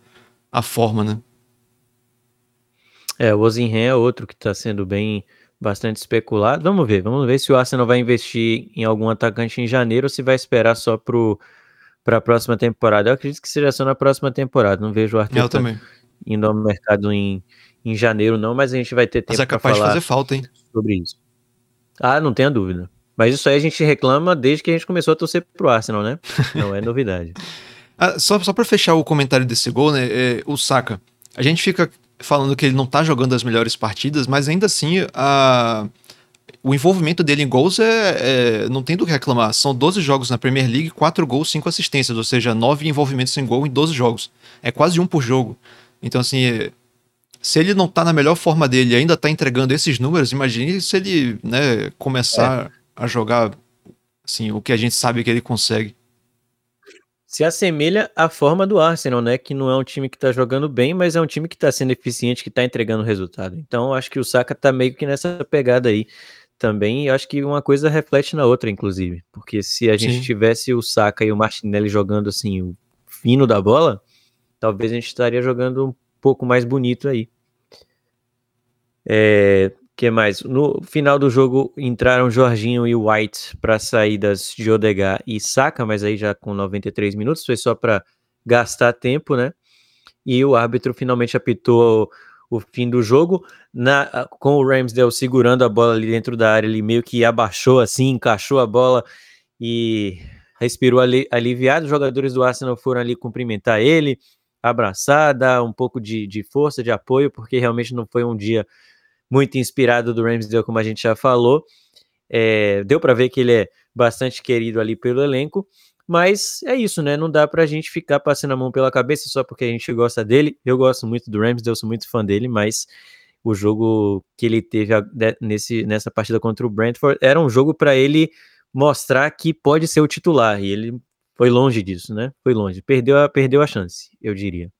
à forma, né? É, o Ozinhen é outro que está sendo bem bastante especulado. Vamos ver, vamos ver se o Arsenal vai investir em algum atacante em janeiro ou se vai esperar só para a próxima temporada. Eu acredito que seja só na próxima temporada. Não vejo o Arteta indo ao mercado em, em janeiro, não, mas a gente vai ter tempo Mas é para capaz de falar fazer falta, hein? sobre isso. Ah, não tenha dúvida. Mas isso aí a gente reclama desde que a gente começou a torcer pro Arsenal, né? Não é novidade. Ah, só, só pra fechar o comentário desse gol, né? é, o Saka. A gente fica falando que ele não tá jogando as melhores partidas, mas ainda assim a, o envolvimento dele em gols é, é- não tem do que reclamar. São 12 jogos na Premier League, 4 gols, 5 assistências, ou seja, 9 envolvimentos em gol em 12 jogos. É quase um por jogo. Então, assim, é- se ele não tá na melhor forma dele e ainda tá entregando esses números, imagine se ele né, começar a jogar assim, o que a gente sabe que ele consegue. Se assemelha à forma do Arsenal, né? Que não é um time que tá jogando bem, mas é um time que tá sendo eficiente, que tá entregando resultado. Então, acho que o Saka tá meio que nessa pegada aí também. E acho que uma coisa reflete na outra, inclusive. Porque se a gente Sim. tivesse o Saka e o Martinelli jogando assim, o fino da bola, talvez a gente estaria jogando um pouco mais bonito aí. É, que mais? No final do jogo entraram Jorginho e White para saídas de Odegaard e Saka, mas aí já com 93 minutos, foi só para gastar tempo, né? E o árbitro finalmente apitou o, o fim do jogo, na, com o Ramsdale segurando a bola ali dentro da área, ele meio que abaixou assim, encaixou a bola e respirou ali, aliviado. Os jogadores do Arsenal foram ali cumprimentar ele, abraçar, dar um pouco de, de força, de apoio, porque realmente não foi um dia muito inspirado do Ramsdale, como a gente já falou. É, deu para ver que ele é bastante querido ali pelo elenco, mas é isso, né? Não dá pra gente ficar passando a mão pela cabeça só porque a gente gosta dele. Eu gosto muito do Ramsdale, sou muito fã dele, mas o jogo que ele teve a- nesse, nessa partida contra o Brentford era um jogo para ele mostrar que pode ser o titular, e ele foi longe disso, né? Foi longe. Perdeu a, perdeu a chance, eu diria.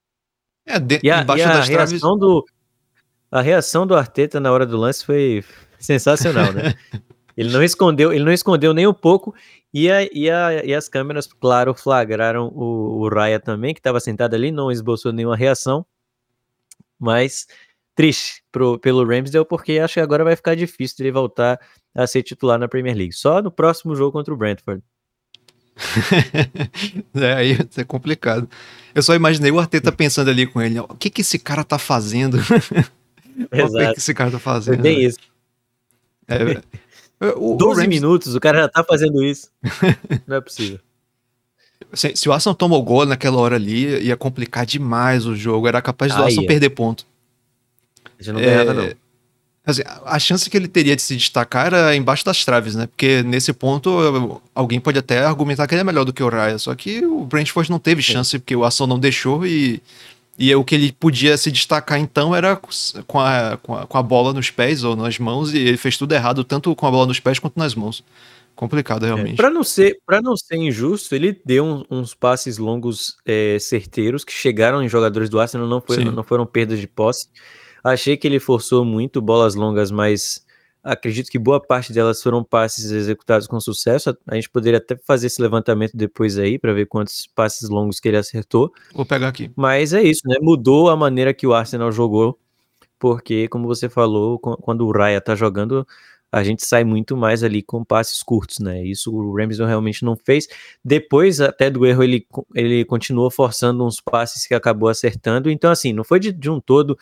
É, de- E a, embaixo e a das traves. do a reação do Arteta na hora do lance foi sensacional, né? ele não escondeu, ele não escondeu nem um pouco e, a, e, a, e as câmeras, claro, flagraram o, o Raya também, que estava sentado ali, não esboçou nenhuma reação, mas triste pro, pelo Ramsdale, porque acho que agora vai ficar difícil de ele voltar a ser titular na Premier League. Só no próximo jogo contra o Brentford. é, aí é complicado. Eu só imaginei o Arteta pensando ali com ele: o que que esse cara tá fazendo? o que Exato. esse cara tá fazendo? bem isso. É, o, o 12 Rams- minutos, o cara já tá fazendo isso. Não é possível. se, se o Arsenal tomou o gol naquela hora ali, ia complicar demais o jogo. Era capaz do Ah, Arsenal ia. perder ponto. Gente não ganhava, É, não. Assim, a chance que ele teria de se destacar era embaixo das traves, né? Porque nesse ponto alguém pode até argumentar que ele é melhor do que o Raya. Só que o Brentford não teve chance porque o Arsenal não deixou e, e o que ele podia se destacar então era com a, com, a, com a bola nos pés ou nas mãos e ele fez tudo errado, tanto com a bola nos pés quanto nas mãos. Complicado, realmente. Para não ser, para não ser injusto, ele deu um- uns passes longos é, certeiros que chegaram em jogadores do Arsenal, não, foi, Sim. não foram perdas de posse. Achei que ele forçou muito bolas longas, mas acredito que boa parte delas foram passes executados com sucesso. A, gente poderia até fazer esse levantamento depois aí para ver quantos passes longos que ele acertou. Vou pegar aqui. Mas é isso, né? Mudou a maneira que o Arsenal jogou, porque, como você falou, qu- quando o Raya tá jogando, a gente sai muito mais ali com passes curtos, né? Isso o Ramsey realmente não fez. Depois, até do erro, ele, ele continuou forçando uns passes que acabou acertando. Então, assim, não foi de, de um todo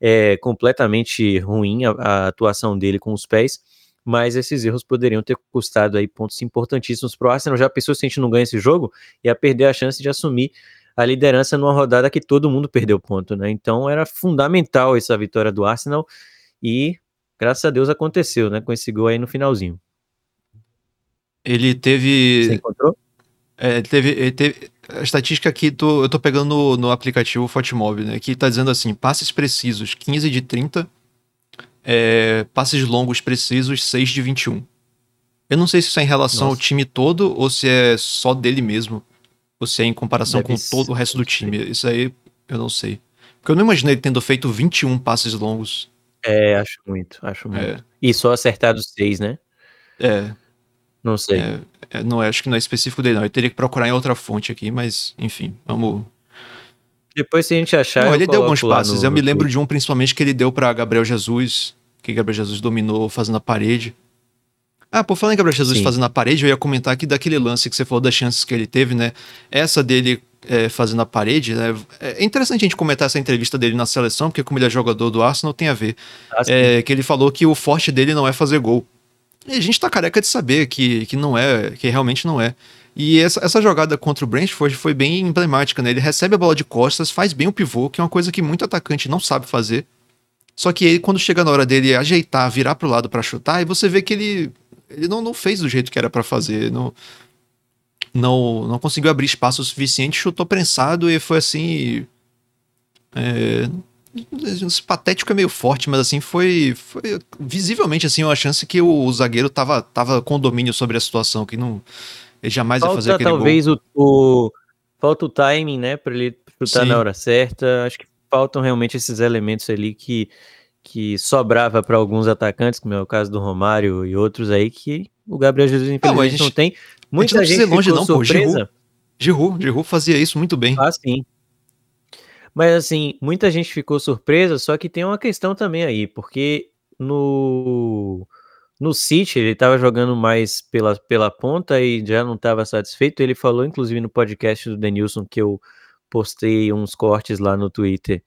é, completamente ruim a, a atuação dele com os pés, mas esses erros poderiam ter custado aí pontos importantíssimos pro Arsenal. Já pensou se a gente não ganha esse jogo? Ia perder a chance de assumir a liderança numa rodada que todo mundo perdeu ponto, né? Então era fundamental essa vitória do Arsenal e graças a Deus aconteceu, né? Com esse gol aí no finalzinho. Ele Você teve. encontrou? É, ele teve, ele teve- A estatística aqui, tô- eu tô pegando no, no aplicativo Fotmob, né? Que tá dizendo assim: passes precisos, 15 de 30. é, passes longos precisos, 6 de 21. Eu não sei se isso é em relação ao Nossa. time todo ou se é só dele mesmo. Ou se é em comparação Deve com todo o resto do ser. time. Isso aí eu não sei. Porque eu não imaginei ele tendo feito 21 passes longos. É, acho muito, acho muito. É, E só acertado seis, né? é, Não sei. é, é, não é, acho que não é específico dele, não. Eu teria que procurar em outra fonte aqui, mas enfim, vamos. Depois se a gente achar, ele deu alguns passes. no- eu me lembro de um, principalmente, que ele deu pra Gabriel Jesus. que Gabriel Jesus dominou fazendo a parede. Ah, por falar em Gabriel Jesus Sim. fazendo a parede, eu ia comentar aqui daquele lance que você falou das chances que ele teve, né? Essa dele é, fazendo a parede, né? É interessante a gente comentar essa entrevista dele na seleção, porque como ele é jogador do Arsenal, tem a ver. Assim, É, que ele falou que o forte dele não é fazer gol. E a gente tá careca de saber que, que não é, que realmente não é. E essa, essa jogada contra o Brentford foi bem emblemática, né? Ele recebe a bola de costas, faz bem o pivô, que é uma coisa que muito atacante não sabe fazer. Só que aí, quando chega na hora dele ajeitar, virar pro lado pra chutar, aí você vê que ele, ele não, não fez do jeito que era pra fazer. Não, não, não conseguiu abrir espaço o suficiente, chutou prensado e foi assim. É, patético é meio forte, mas assim, foi, foi visivelmente assim uma chance que o, o zagueiro tava, tava com domínio sobre a situação, que não. Ele jamais ia fazer falta aquele talvez o, o- falta o timing, né, para ele chutar Sim. na hora certa. Acho que faltam realmente esses elementos ali que que sobrava para alguns atacantes, como é o caso do Romário e outros aí que o Gabriel Jesus infelizmente não, gente- tem. Muita não gente, precisa ir longe ficou não, pô, Giroud. surpresa. gol. Giroud, Giroud fazia isso muito bem. Ah, sim. Mas assim, muita gente ficou surpresa, só que tem uma questão também aí, porque no no City ele estava jogando mais pela, pela ponta e já não estava satisfeito. Ele falou, inclusive, no podcast do Denilson, que eu postei uns cortes lá no Twitter,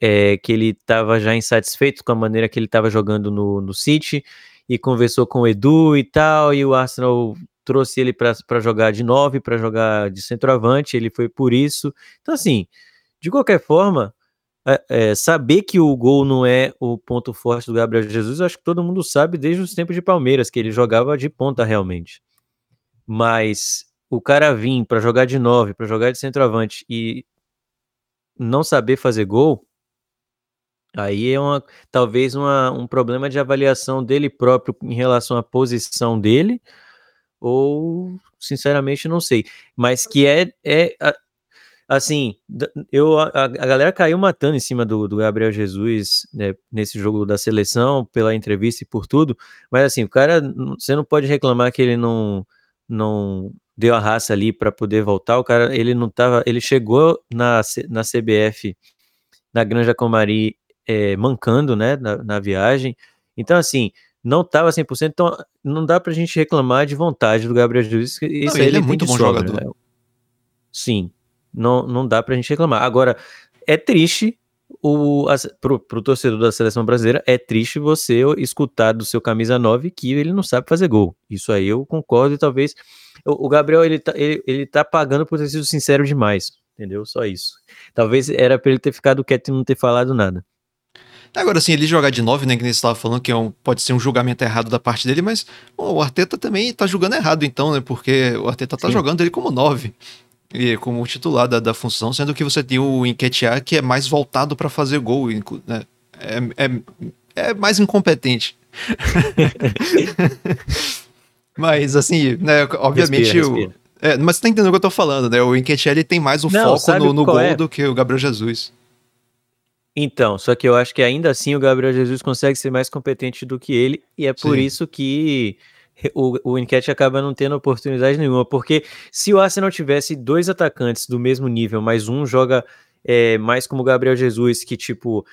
é, que ele estava já insatisfeito com a maneira que ele estava jogando no, no City e conversou com o Edu e tal, e o Arsenal trouxe ele para jogar de 9, para jogar de centroavante, ele foi por isso. Então, assim, de qualquer forma, é, é, saber que o gol não é o ponto forte do Gabriel Jesus, acho que todo mundo sabe desde os tempos de Palmeiras, que ele jogava de ponta realmente. Mas o cara vir para jogar de 9, para jogar de centroavante e não saber fazer gol, aí é uma, talvez uma, um problema de avaliação dele próprio em relação à posição dele, ou sinceramente não sei. Mas que é, é assim, eu, a, a galera caiu matando em cima do, do Gabriel Jesus né, nesse jogo da seleção, pela entrevista e por tudo, mas assim, o cara, você não pode reclamar que ele não, não deu a raça ali para poder voltar, o cara, ele não tava, ele chegou na, na CBF, na Granja Comari, é, mancando, né, na, na viagem, então assim, não tava 100%, então não dá pra gente reclamar de vontade do Gabriel Jesus, isso aí ele é tem muito bom sobra, jogador. né? Sim, não, não dá pra gente reclamar. Agora, é triste o, as, pro, pro torcedor da seleção brasileira, é triste você escutar do seu camisa 9 que ele não sabe fazer gol. Isso aí eu concordo e talvez. O, o Gabriel, ele tá, ele, ele tá pagando por ter sido sincero demais, entendeu? Só isso. Talvez era pra ele ter ficado quieto e não ter falado nada. Agora, assim, ele jogar de 9, né, que nem você estava falando, que é um- pode ser um julgamento errado da parte dele, mas bom, o Arteta também tá julgando errado, então, né, porque o Arteta tá Sim. jogando ele como 9, e como titular da, da função, sendo que você tem o Enquetear, que é mais voltado para fazer gol, né, é, é, é mais incompetente. mas, assim, né, obviamente... Respira, o- respira. é, mas você tá entendendo o que eu tô falando, né? O Enquetear, ele tem mais o Não, foco no, no gol é? do que o Gabriel Jesus. Então, só que eu acho que ainda assim o Gabriel Jesus consegue ser mais competente do que ele, e é por Sim. isso que o, o Enquete acaba não tendo oportunidade nenhuma. Porque se o Arsenal tivesse dois atacantes do mesmo nível, mas um joga é, mais como o Gabriel Jesus, que tipo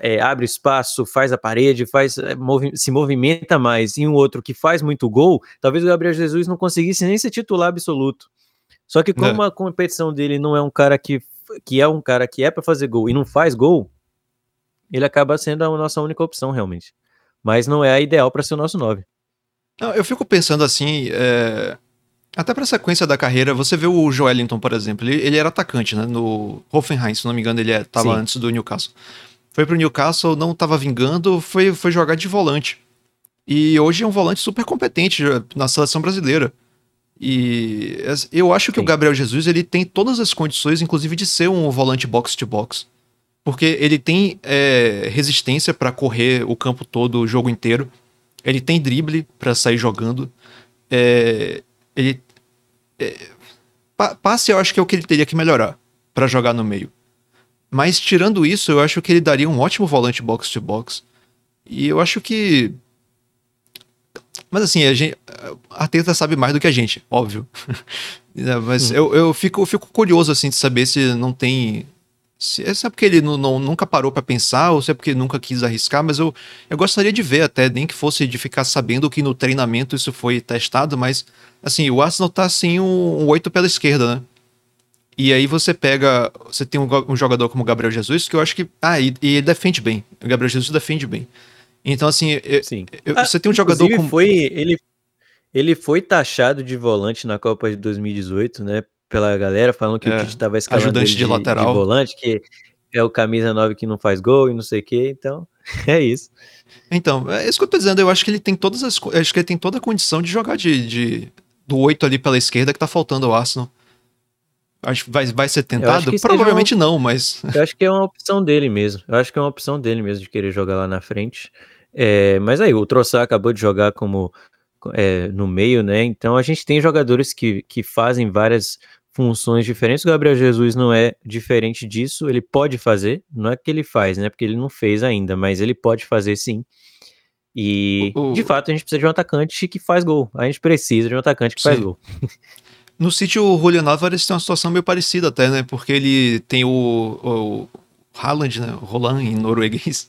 é, abre espaço, faz a parede, faz é, movi- se movimenta mais, e um outro que faz muito gol, talvez o Gabriel Jesus não conseguisse nem ser titular absoluto. Só que como É. a competição dele não é um cara que, que é um cara que é para fazer gol e não faz gol, ele acaba sendo a nossa única opção, realmente. Mas não é a ideal para ser o nosso 9. Não, eu fico pensando assim, é, até pra sequência da carreira, você vê o Joelinton, por exemplo, ele, ele era atacante, né? No Hoffenheim, se não me engano, ele é, tava Sim. antes do Newcastle. Foi pro Newcastle, não tava vingando, foi, foi jogar de volante. E hoje é um volante super competente na seleção brasileira. E eu acho que Sim. o Gabriel Jesus ele tem todas as condições, inclusive, de ser um volante box-to-box. Porque ele tem é, resistência pra correr o campo todo, o jogo inteiro. Ele tem drible pra sair jogando. É, ele é, pa- passe eu acho que é o que ele teria que melhorar pra jogar no meio. Mas tirando isso, eu acho que ele daria um ótimo volante box to box. E eu acho que mas assim, a gente, a Arteta sabe mais do que a gente, óbvio. Mas eu, eu fico, fico curioso assim de saber se não tem Se, se é porque ele não, não- nunca parou pra pensar, ou se é porque nunca quis arriscar, mas eu, eu gostaria de ver até, nem que fosse de ficar sabendo que no treinamento isso foi testado, mas assim, o Arsenal tá assim um, um 8 pela esquerda, né? E aí você pega. Você tem um, um jogador como o Gabriel Jesus, que eu acho que. Ah, e, e ele defende bem. O Gabriel Jesus defende bem. Então, assim, eu- Sim. eu- Ah, você tem um jogador como. foi ele ele foi taxado de volante na Copa de 2018, né? Pela galera falando que É, o Tite estava escalando ajudante ele de lateral. volante, que é o camisa 9 que não faz gol e não sei o quê. Então, é isso. Então, é isso que eu tô dizendo. Eu acho que ele tem todas as. Acho que ele tem toda a condição de jogar de, de- do 8 ali pela esquerda que tá faltando ao Arsenal. Acho que vai, vai ser tentado? que Provavelmente não, mas. Eu acho que é uma opção dele mesmo. Eu acho que é uma opção dele mesmo de querer jogar lá na frente. É, mas aí, o Troçar acabou de jogar como é, no meio, né? Então a gente tem jogadores que, que fazem várias funções diferentes. O Gabriel Jesus não é diferente disso. Ele pode fazer, não é que ele faz, né? Porque ele não fez ainda, mas ele pode fazer sim. E O- de fato a gente precisa de um atacante que faz gol. A gente precisa de um atacante que faz Sim. gol. No sítio, o Julian Álvares tem uma situação meio parecida até, né? Porque ele tem o, o Haaland, né? O Roland em norueguês,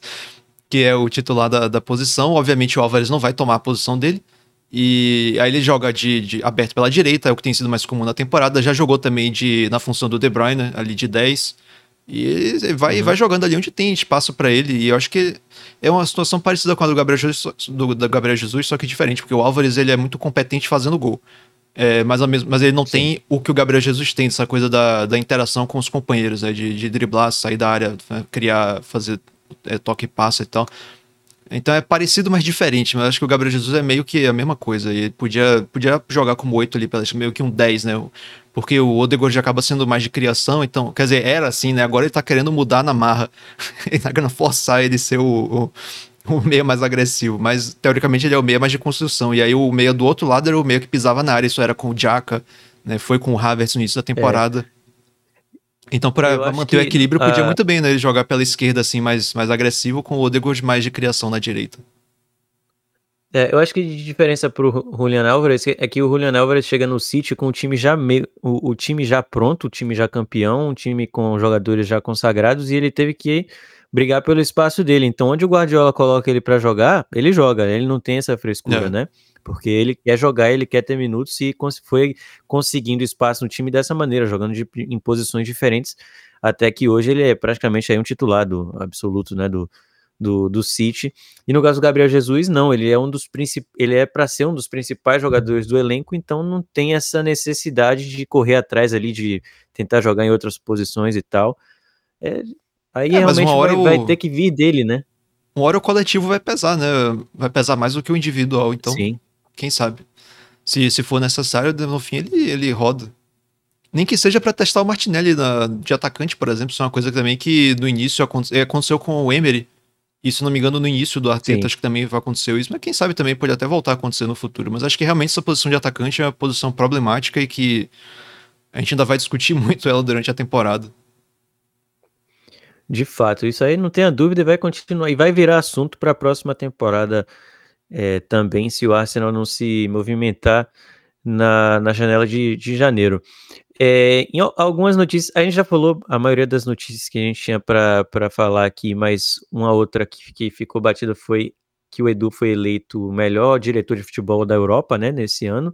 que é o titular da, da posição. Obviamente o Álvares não vai tomar a posição dele. E aí ele joga de, de aberto pela direita, é o que tem sido mais comum na temporada. Já jogou também de, na função do De Bruyne, ali de 10. E vai, vai jogando ali onde tem espaço pra ele. E eu acho que é uma situação parecida com a do Gabriel Jesus, só- do, da Gabriel Jesus, só que diferente, porque o Álvares ele é muito competente fazendo gol. É, mas, mesmo, mas ele não tem o que o Gabriel Jesus tem, essa coisa da, da interação com os companheiros, né? de, de driblar, sair da área, né, criar, fazer é, toque e passa e tal. Então é parecido, mas diferente. Mas acho que o Gabriel Jesus é meio que a mesma coisa. Ele podia, podia jogar como 8 ali, meio que um 10, né? Porque o Odegaard já acaba sendo mais de criação, então, quer dizer, era assim, né? Agora ele tá querendo mudar na marra. ele tá querendo forçar ele ser o, o, o meia mais agressivo. Mas, teoricamente, ele é o meia mais de construção. E aí o meia do outro lado era o meia que pisava na área. Isso era com o Jaka, né? Foi com o Havertz no início da temporada. Então, acho manter o que, equilíbrio, podia ah, muito bem, né? Ele jogar pela esquerda, assim, mais, mais agressivo, com o Odegaard mais de criação na direita. É, eu acho que de diferença pro Ju- Julian Álvares é que o Julian Álvares chega no City com o time já meio, o, o time já pronto, o time já campeão, um time com jogadores já consagrados e ele teve que brigar pelo espaço dele. Então, onde o Guardiola coloca ele pra jogar, ele joga, ele não tem essa frescura, É. né? Porque ele quer jogar, ele quer ter minutos e cons- foi conseguindo espaço no time dessa maneira, jogando de- em posições diferentes, até que hoje ele é praticamente aí um titular do absoluto, né, do, do, do City. E no caso do Gabriel Jesus, não, ele é um dos principais, ele é para ser um dos principais jogadores do elenco, então não tem essa necessidade de correr atrás ali, de tentar jogar em outras posições e tal. É, aí É, realmente vai, vai ter que vir dele, né? Uma hora o coletivo vai pesar, né? Vai pesar mais do que o individual, então, Sim. Quem sabe? Se, se for necessário, no fim ele, ele roda. Nem que seja pra testar o Martinelli na- de atacante, por exemplo, isso é uma coisa que também que no início aconte- é, aconteceu com o Emery. E se não me engano, no início do Arteta, Sim. acho que também aconteceu isso, mas quem sabe também pode até voltar a acontecer no futuro. Mas acho que realmente essa posição de atacante é uma posição problemática e que a gente ainda vai discutir muito ela durante a temporada. De fato, isso aí não tenha dúvida e vai continuar e vai virar assunto para a próxima temporada é, também, se o Arsenal não se movimentar na, na janela de, de janeiro. É, em al- algumas notícias, a gente já falou a maioria das notícias que a gente tinha para falar aqui, mas uma outra que, que ficou batida foi que o Edu foi eleito o melhor diretor de futebol da Europa, né, nesse ano.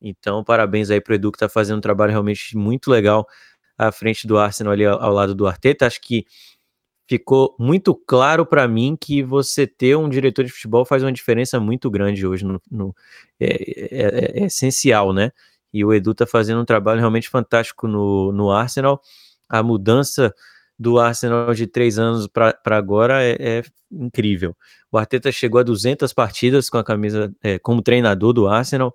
Então, parabéns aí para o Edu que está fazendo um trabalho realmente muito legal à frente do Arsenal ali ao, ao lado do Arteta. Acho que ficou muito claro para mim que você ter um diretor de futebol faz uma diferença muito grande hoje. No, no- é, é- é essencial, né? E o Edu tá fazendo um trabalho realmente fantástico no, no Arsenal. A mudança do Arsenal de três anos para agora é, é incrível. O Arteta chegou a 200 partidas com a camisa é, como treinador do Arsenal.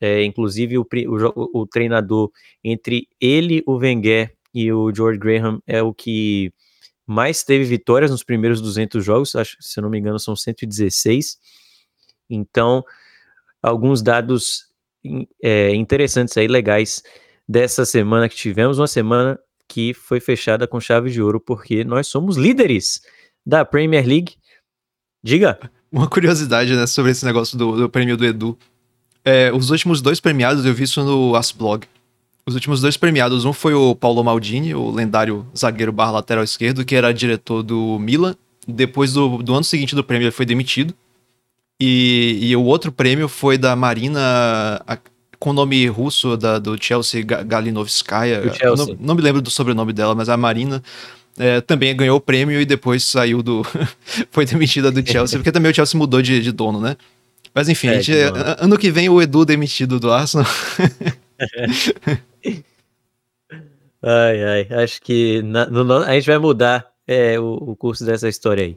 É, inclusive o, o o treinador entre ele, o Wenger e o George Graham é o que mais teve vitórias nos primeiros 200 jogos, acho se não me engano são 116. Então, alguns dados é, interessantes aí, legais dessa semana que tivemos, uma semana que foi fechada com chave de ouro, porque nós somos líderes da Premier League. Diga. Uma curiosidade, né, sobre esse negócio do, do prêmio do Edu. É, os últimos dois premiados eu vi isso no Asblog. Os últimos dois premiados, um foi o Paulo Maldini, o lendário zagueiro barra lateral esquerdo, que era diretor do Milan. Depois do, do ano seguinte do prêmio, ele foi demitido. E, e o outro prêmio foi da Marina, a, com o nome russo da, do Chelsea, Ga- Galinovskaya. Chelsea. Não, não me lembro do sobrenome dela, mas a Marina é, também ganhou o prêmio e depois saiu do. foi demitida do Chelsea, porque também o Chelsea mudou de, de dono, né? Mas enfim, É, gente- a- ano que vem o Edu demitido do Arsenal. Ai, ai, acho que na- no a gente vai mudar é, o, o curso dessa história aí.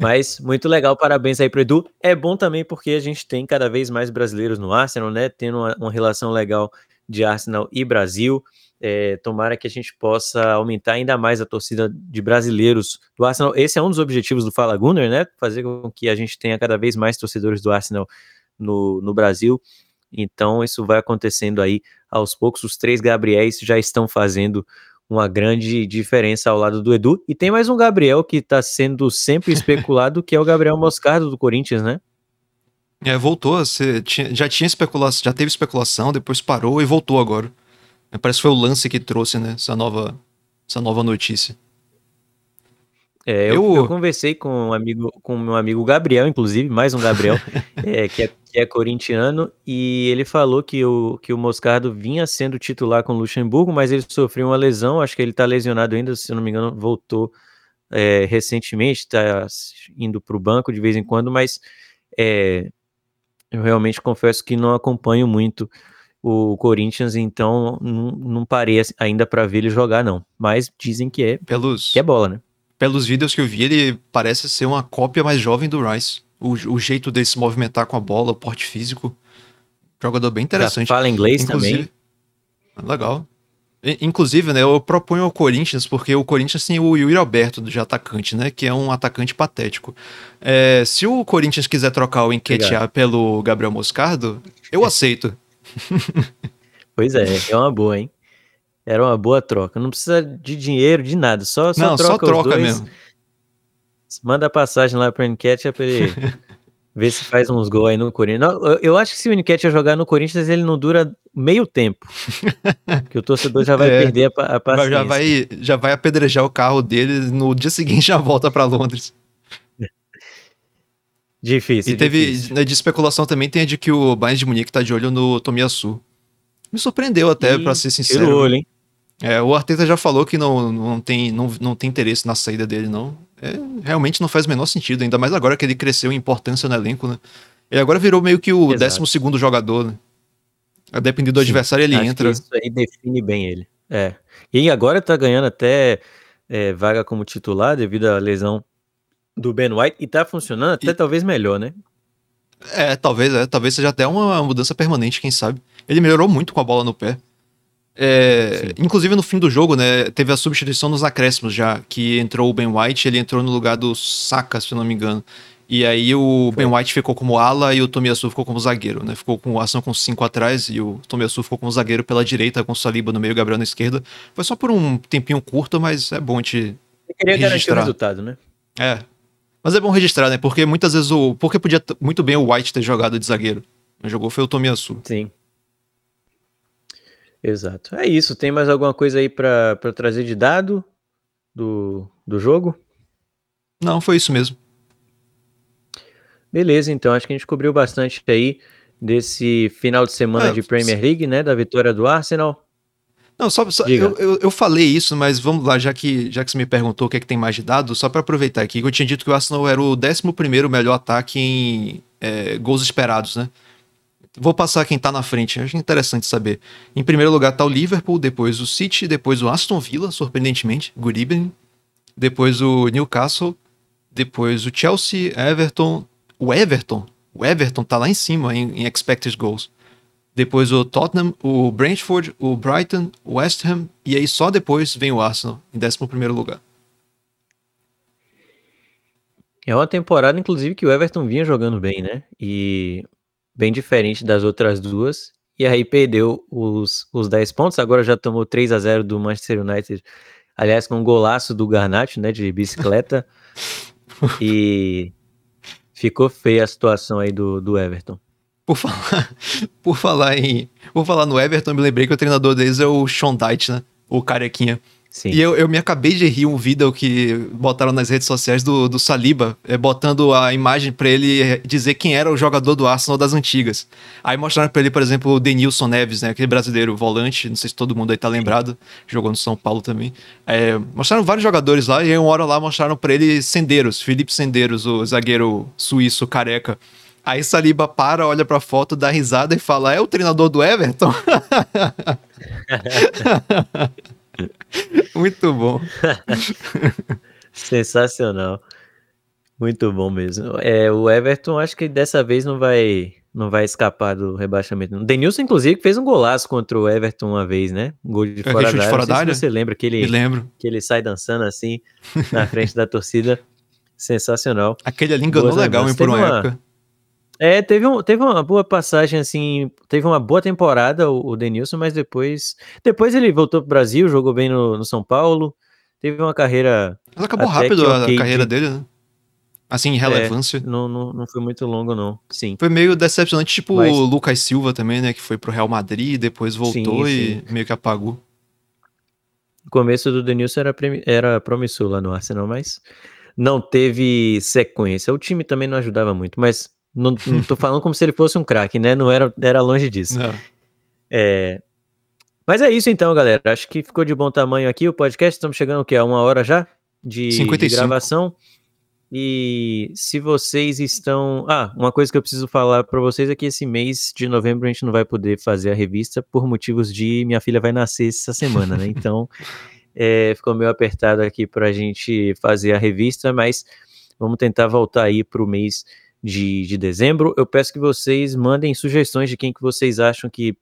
Mas muito legal, parabéns aí pro Edu. É bom também porque a gente tem cada vez mais brasileiros no Arsenal, né? Tendo uma, uma relação legal de Arsenal e Brasil. É, tomara que a gente possa aumentar ainda mais a torcida de brasileiros do Arsenal. Esse é um dos objetivos do Fala Gunner, né? Fazer com que a gente tenha cada vez mais torcedores do Arsenal no, no Brasil. Então, isso vai acontecendo aí aos poucos. Os três Gabriéis já estão fazendo uma grande diferença ao lado do Edu. E tem mais um Gabriel que está sendo sempre especulado, que é o Gabriel Moscardo do Corinthians, né? É, voltou tinha- já tinha especulação, já teve especulação, depois parou e voltou agora. É, Parece que foi o lance que trouxe, né? Essa nova, essa nova notícia. É, eu, Eu- eu conversei com um amigo, com meu amigo Gabriel, inclusive, mais um Gabriel, é, que, é, que é corintiano, e ele falou que o, que o Moscardo vinha sendo titular com o Luxemburgo, mas ele sofreu uma lesão, acho que ele tá lesionado ainda, se não me engano, voltou é, recentemente, tá indo para o banco de vez em quando, mas é, eu realmente confesso que não acompanho muito o Corinthians, então não, não parei ainda para ver ele jogar, não. Mas dizem que é, Pelos, que é bola, né? pelos vídeos que eu vi, ele parece ser uma cópia mais jovem do Rice. O, o jeito dele se movimentar com a bola, o porte físico. Jogador bem Já interessante. fala inglês também. Legal. Inclusive, né, eu proponho ao Corinthians, porque o Corinthians tem o Yuri Alberto de atacante, né, que é um atacante patético. É, se o Corinthians quiser trocar o Enquetear pelo Gabriel Moscardo, eu aceito. Pois é, é uma boa, hein? Era uma boa troca. Não precisa de dinheiro, de nada. Só, só Não, troca só troca mesmo. Manda a passagem lá pro Enquete pra ele ver se faz uns gols aí no Corinthians. Não, eu, acho que se o Enquete jogar no Corinthians, ele não dura meio tempo. que o torcedor já vai É, perder a, a paciência. Já vai, já vai apedrejar o carro dele, no dia seguinte já volta pra Londres. Difícil, E teve, difícil. né, de especulação também, tem a de que o Bayern de Munique tá de olho no Tomiyasu. Me surpreendeu até, pra ser sincero. olho, hein? É, o Arteta já falou que não, não, tem, não, não tem interesse na saída dele, não. É, realmente não faz o menor sentido, ainda mais agora que ele cresceu em importância no elenco, né? Ele agora virou meio que o Exato. 12 segundo jogador, né? A depender do Sim, adversário, ele entra. Isso aí define bem ele. É. E agora tá ganhando até é, vaga como titular devido à lesão do Ben White e tá funcionando até E- talvez melhor, né? É, talvez, é, talvez seja até uma mudança permanente, quem sabe. Ele melhorou muito com a bola no pé. É, inclusive no fim do jogo, né, teve a substituição nos acréscimos já, que entrou o Ben White, ele entrou no lugar do Saka, se eu não me engano. E aí o Ben White ficou como ala e o Tomiyasu ficou como zagueiro, né? Ficou com o Arsenal com cinco atrás e o Tomiyasu ficou como zagueiro pela direita, com o Saliba no meio e o Gabriel na esquerda. Foi só por um tempinho curto, mas é bom a gente Eu queria garantir o Registrar. resultado, né? é. Mas é bom registrar, né? Porque muitas vezes o. Porque podia muito bem o White ter jogado de zagueiro. Quem jogou foi o Tomiyasu. Sim. Exato. É isso. Tem mais alguma coisa aí pra trazer de dado do, do jogo? Não, foi isso mesmo. Beleza, então acho que a gente cobriu bastante aí desse final de semana É, de Premier League, né? Da vitória do Arsenal. Não, só, só- eu, eu, eu falei isso, mas vamos lá, já que, já que você me perguntou o que é que tem mais de dado, só pra aproveitar aqui, que eu tinha dito que o Arsenal era o 11 melhor ataque em é, gols esperados, né? Vou passar quem tá na frente, acho interessante saber. Em primeiro lugar tá o Liverpool, depois o City, depois o Aston Villa, surpreendentemente, good evening. Depois o Newcastle, depois o Chelsea, Everton, o Everton, o Everton tá lá em cima em, em expected goals. Depois o Tottenham, o Brentford, o Brighton, o West Ham, e aí só depois vem o Arsenal, em 11 lugar. É uma temporada, inclusive, que o Everton vinha jogando bem, né? E bem diferente das outras duas. E aí perdeu os, os 10 pontos, agora já tomou 3 a 0 do Manchester United. Aliás, com um golaço do Garnacho, né? De bicicleta. e ficou feia a situação aí do, do Everton. Por falar, por falar em. Por falar no Everton, me lembrei que o treinador deles é o Sean Dyche, né? O carequinha. Sim. E eu, eu me acabei de rir um vídeo que botaram nas redes sociais do, do Saliba, é, botando a imagem pra ele dizer quem era o jogador do Arsenal das antigas. Aí mostraram pra ele, por exemplo, o Denilson Neves, né? Aquele brasileiro volante, não sei se todo mundo aí tá lembrado, jogou no São Paulo também. É, mostraram vários jogadores lá, e aí uma hora lá mostraram pra ele Sendeiros, Felipe Sendeiros, o zagueiro suíço careca. Aí Saliba para, olha pra foto, dá risada e fala: É o treinador do Everton? Muito bom. Sensacional. Muito bom mesmo. É, o Everton acho que dessa vez não vai não vai escapar do rebaixamento. O Denilson, inclusive, fez um golaço contra o Everton uma vez, né? Um gol de É, fora da área. fora se você lembra que ele, lembro. que ele sai dançando assim na frente da torcida. Sensacional. Aquele ali enganou Boas legal, hein, por uma uma- época. É, teve, um, teve uma boa passagem, assim, teve uma boa temporada o, o Denilson, mas depois depois ele voltou pro Brasil, jogou bem no, no São Paulo, teve uma carreira, Mas acabou rápido a ok carreira de- dele, né? Assim, em relevância. não, não, não foi muito longo não, sim. Foi meio decepcionante, tipo Mas- o Lucas Silva também, né? Que foi pro Real Madrid, depois voltou Sim, e meio que apagou. O começo do Denilson era, era promissor lá no Arsenal, mas não teve sequência. O time também não ajudava muito, mas não, não tô falando como se ele fosse um craque, né? Não era, era longe disso. É, Mas é isso então, galera. Acho que ficou de bom tamanho aqui o podcast. Estamos chegando o quê? A uma hora já de, de 55. gravação. E se vocês estão. Ah, uma coisa que eu preciso falar para vocês é que esse mês de novembro a gente não vai poder fazer a revista por motivos de minha filha vai nascer essa semana, né? Então é, ficou meio apertado aqui para a gente fazer a revista, mas vamos tentar voltar aí para o mês de, de dezembro. Eu peço que vocês mandem sugestões de quem que vocês acham que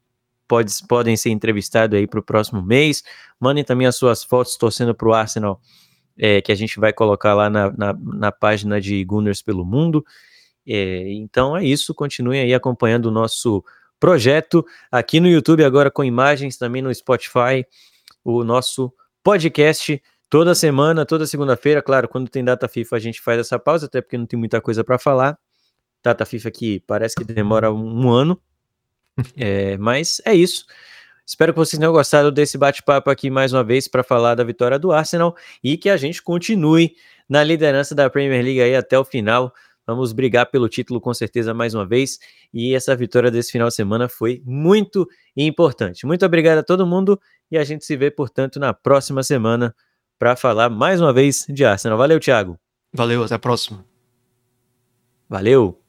pode, podem ser entrevistados aí para o próximo mês. Mandem também as suas fotos torcendo para o Arsenal, é, que a gente vai colocar lá na, na, na página de Gunners pelo Mundo. É, então é isso, continuem aí acompanhando o nosso projeto aqui no YouTube, agora com imagens, também no Spotify, o nosso podcast toda semana, toda segunda-feira. Claro, quando tem data FIFA a gente faz essa pausa, até porque não tem muita coisa para falar. Data FIFA que parece que demora um ano, é, mas é isso. Espero que vocês tenham gostado desse bate-papo aqui mais uma vez para falar da vitória do Arsenal e que a gente continue na liderança da Premier League aí até o final. Vamos brigar pelo título com certeza mais uma vez. E essa vitória desse final de semana foi muito importante. Muito obrigado a todo mundo e a gente se vê, portanto, na próxima semana para falar mais uma vez de Arsenal. Valeu, Thiago. Valeu, até a próxima. Valeu.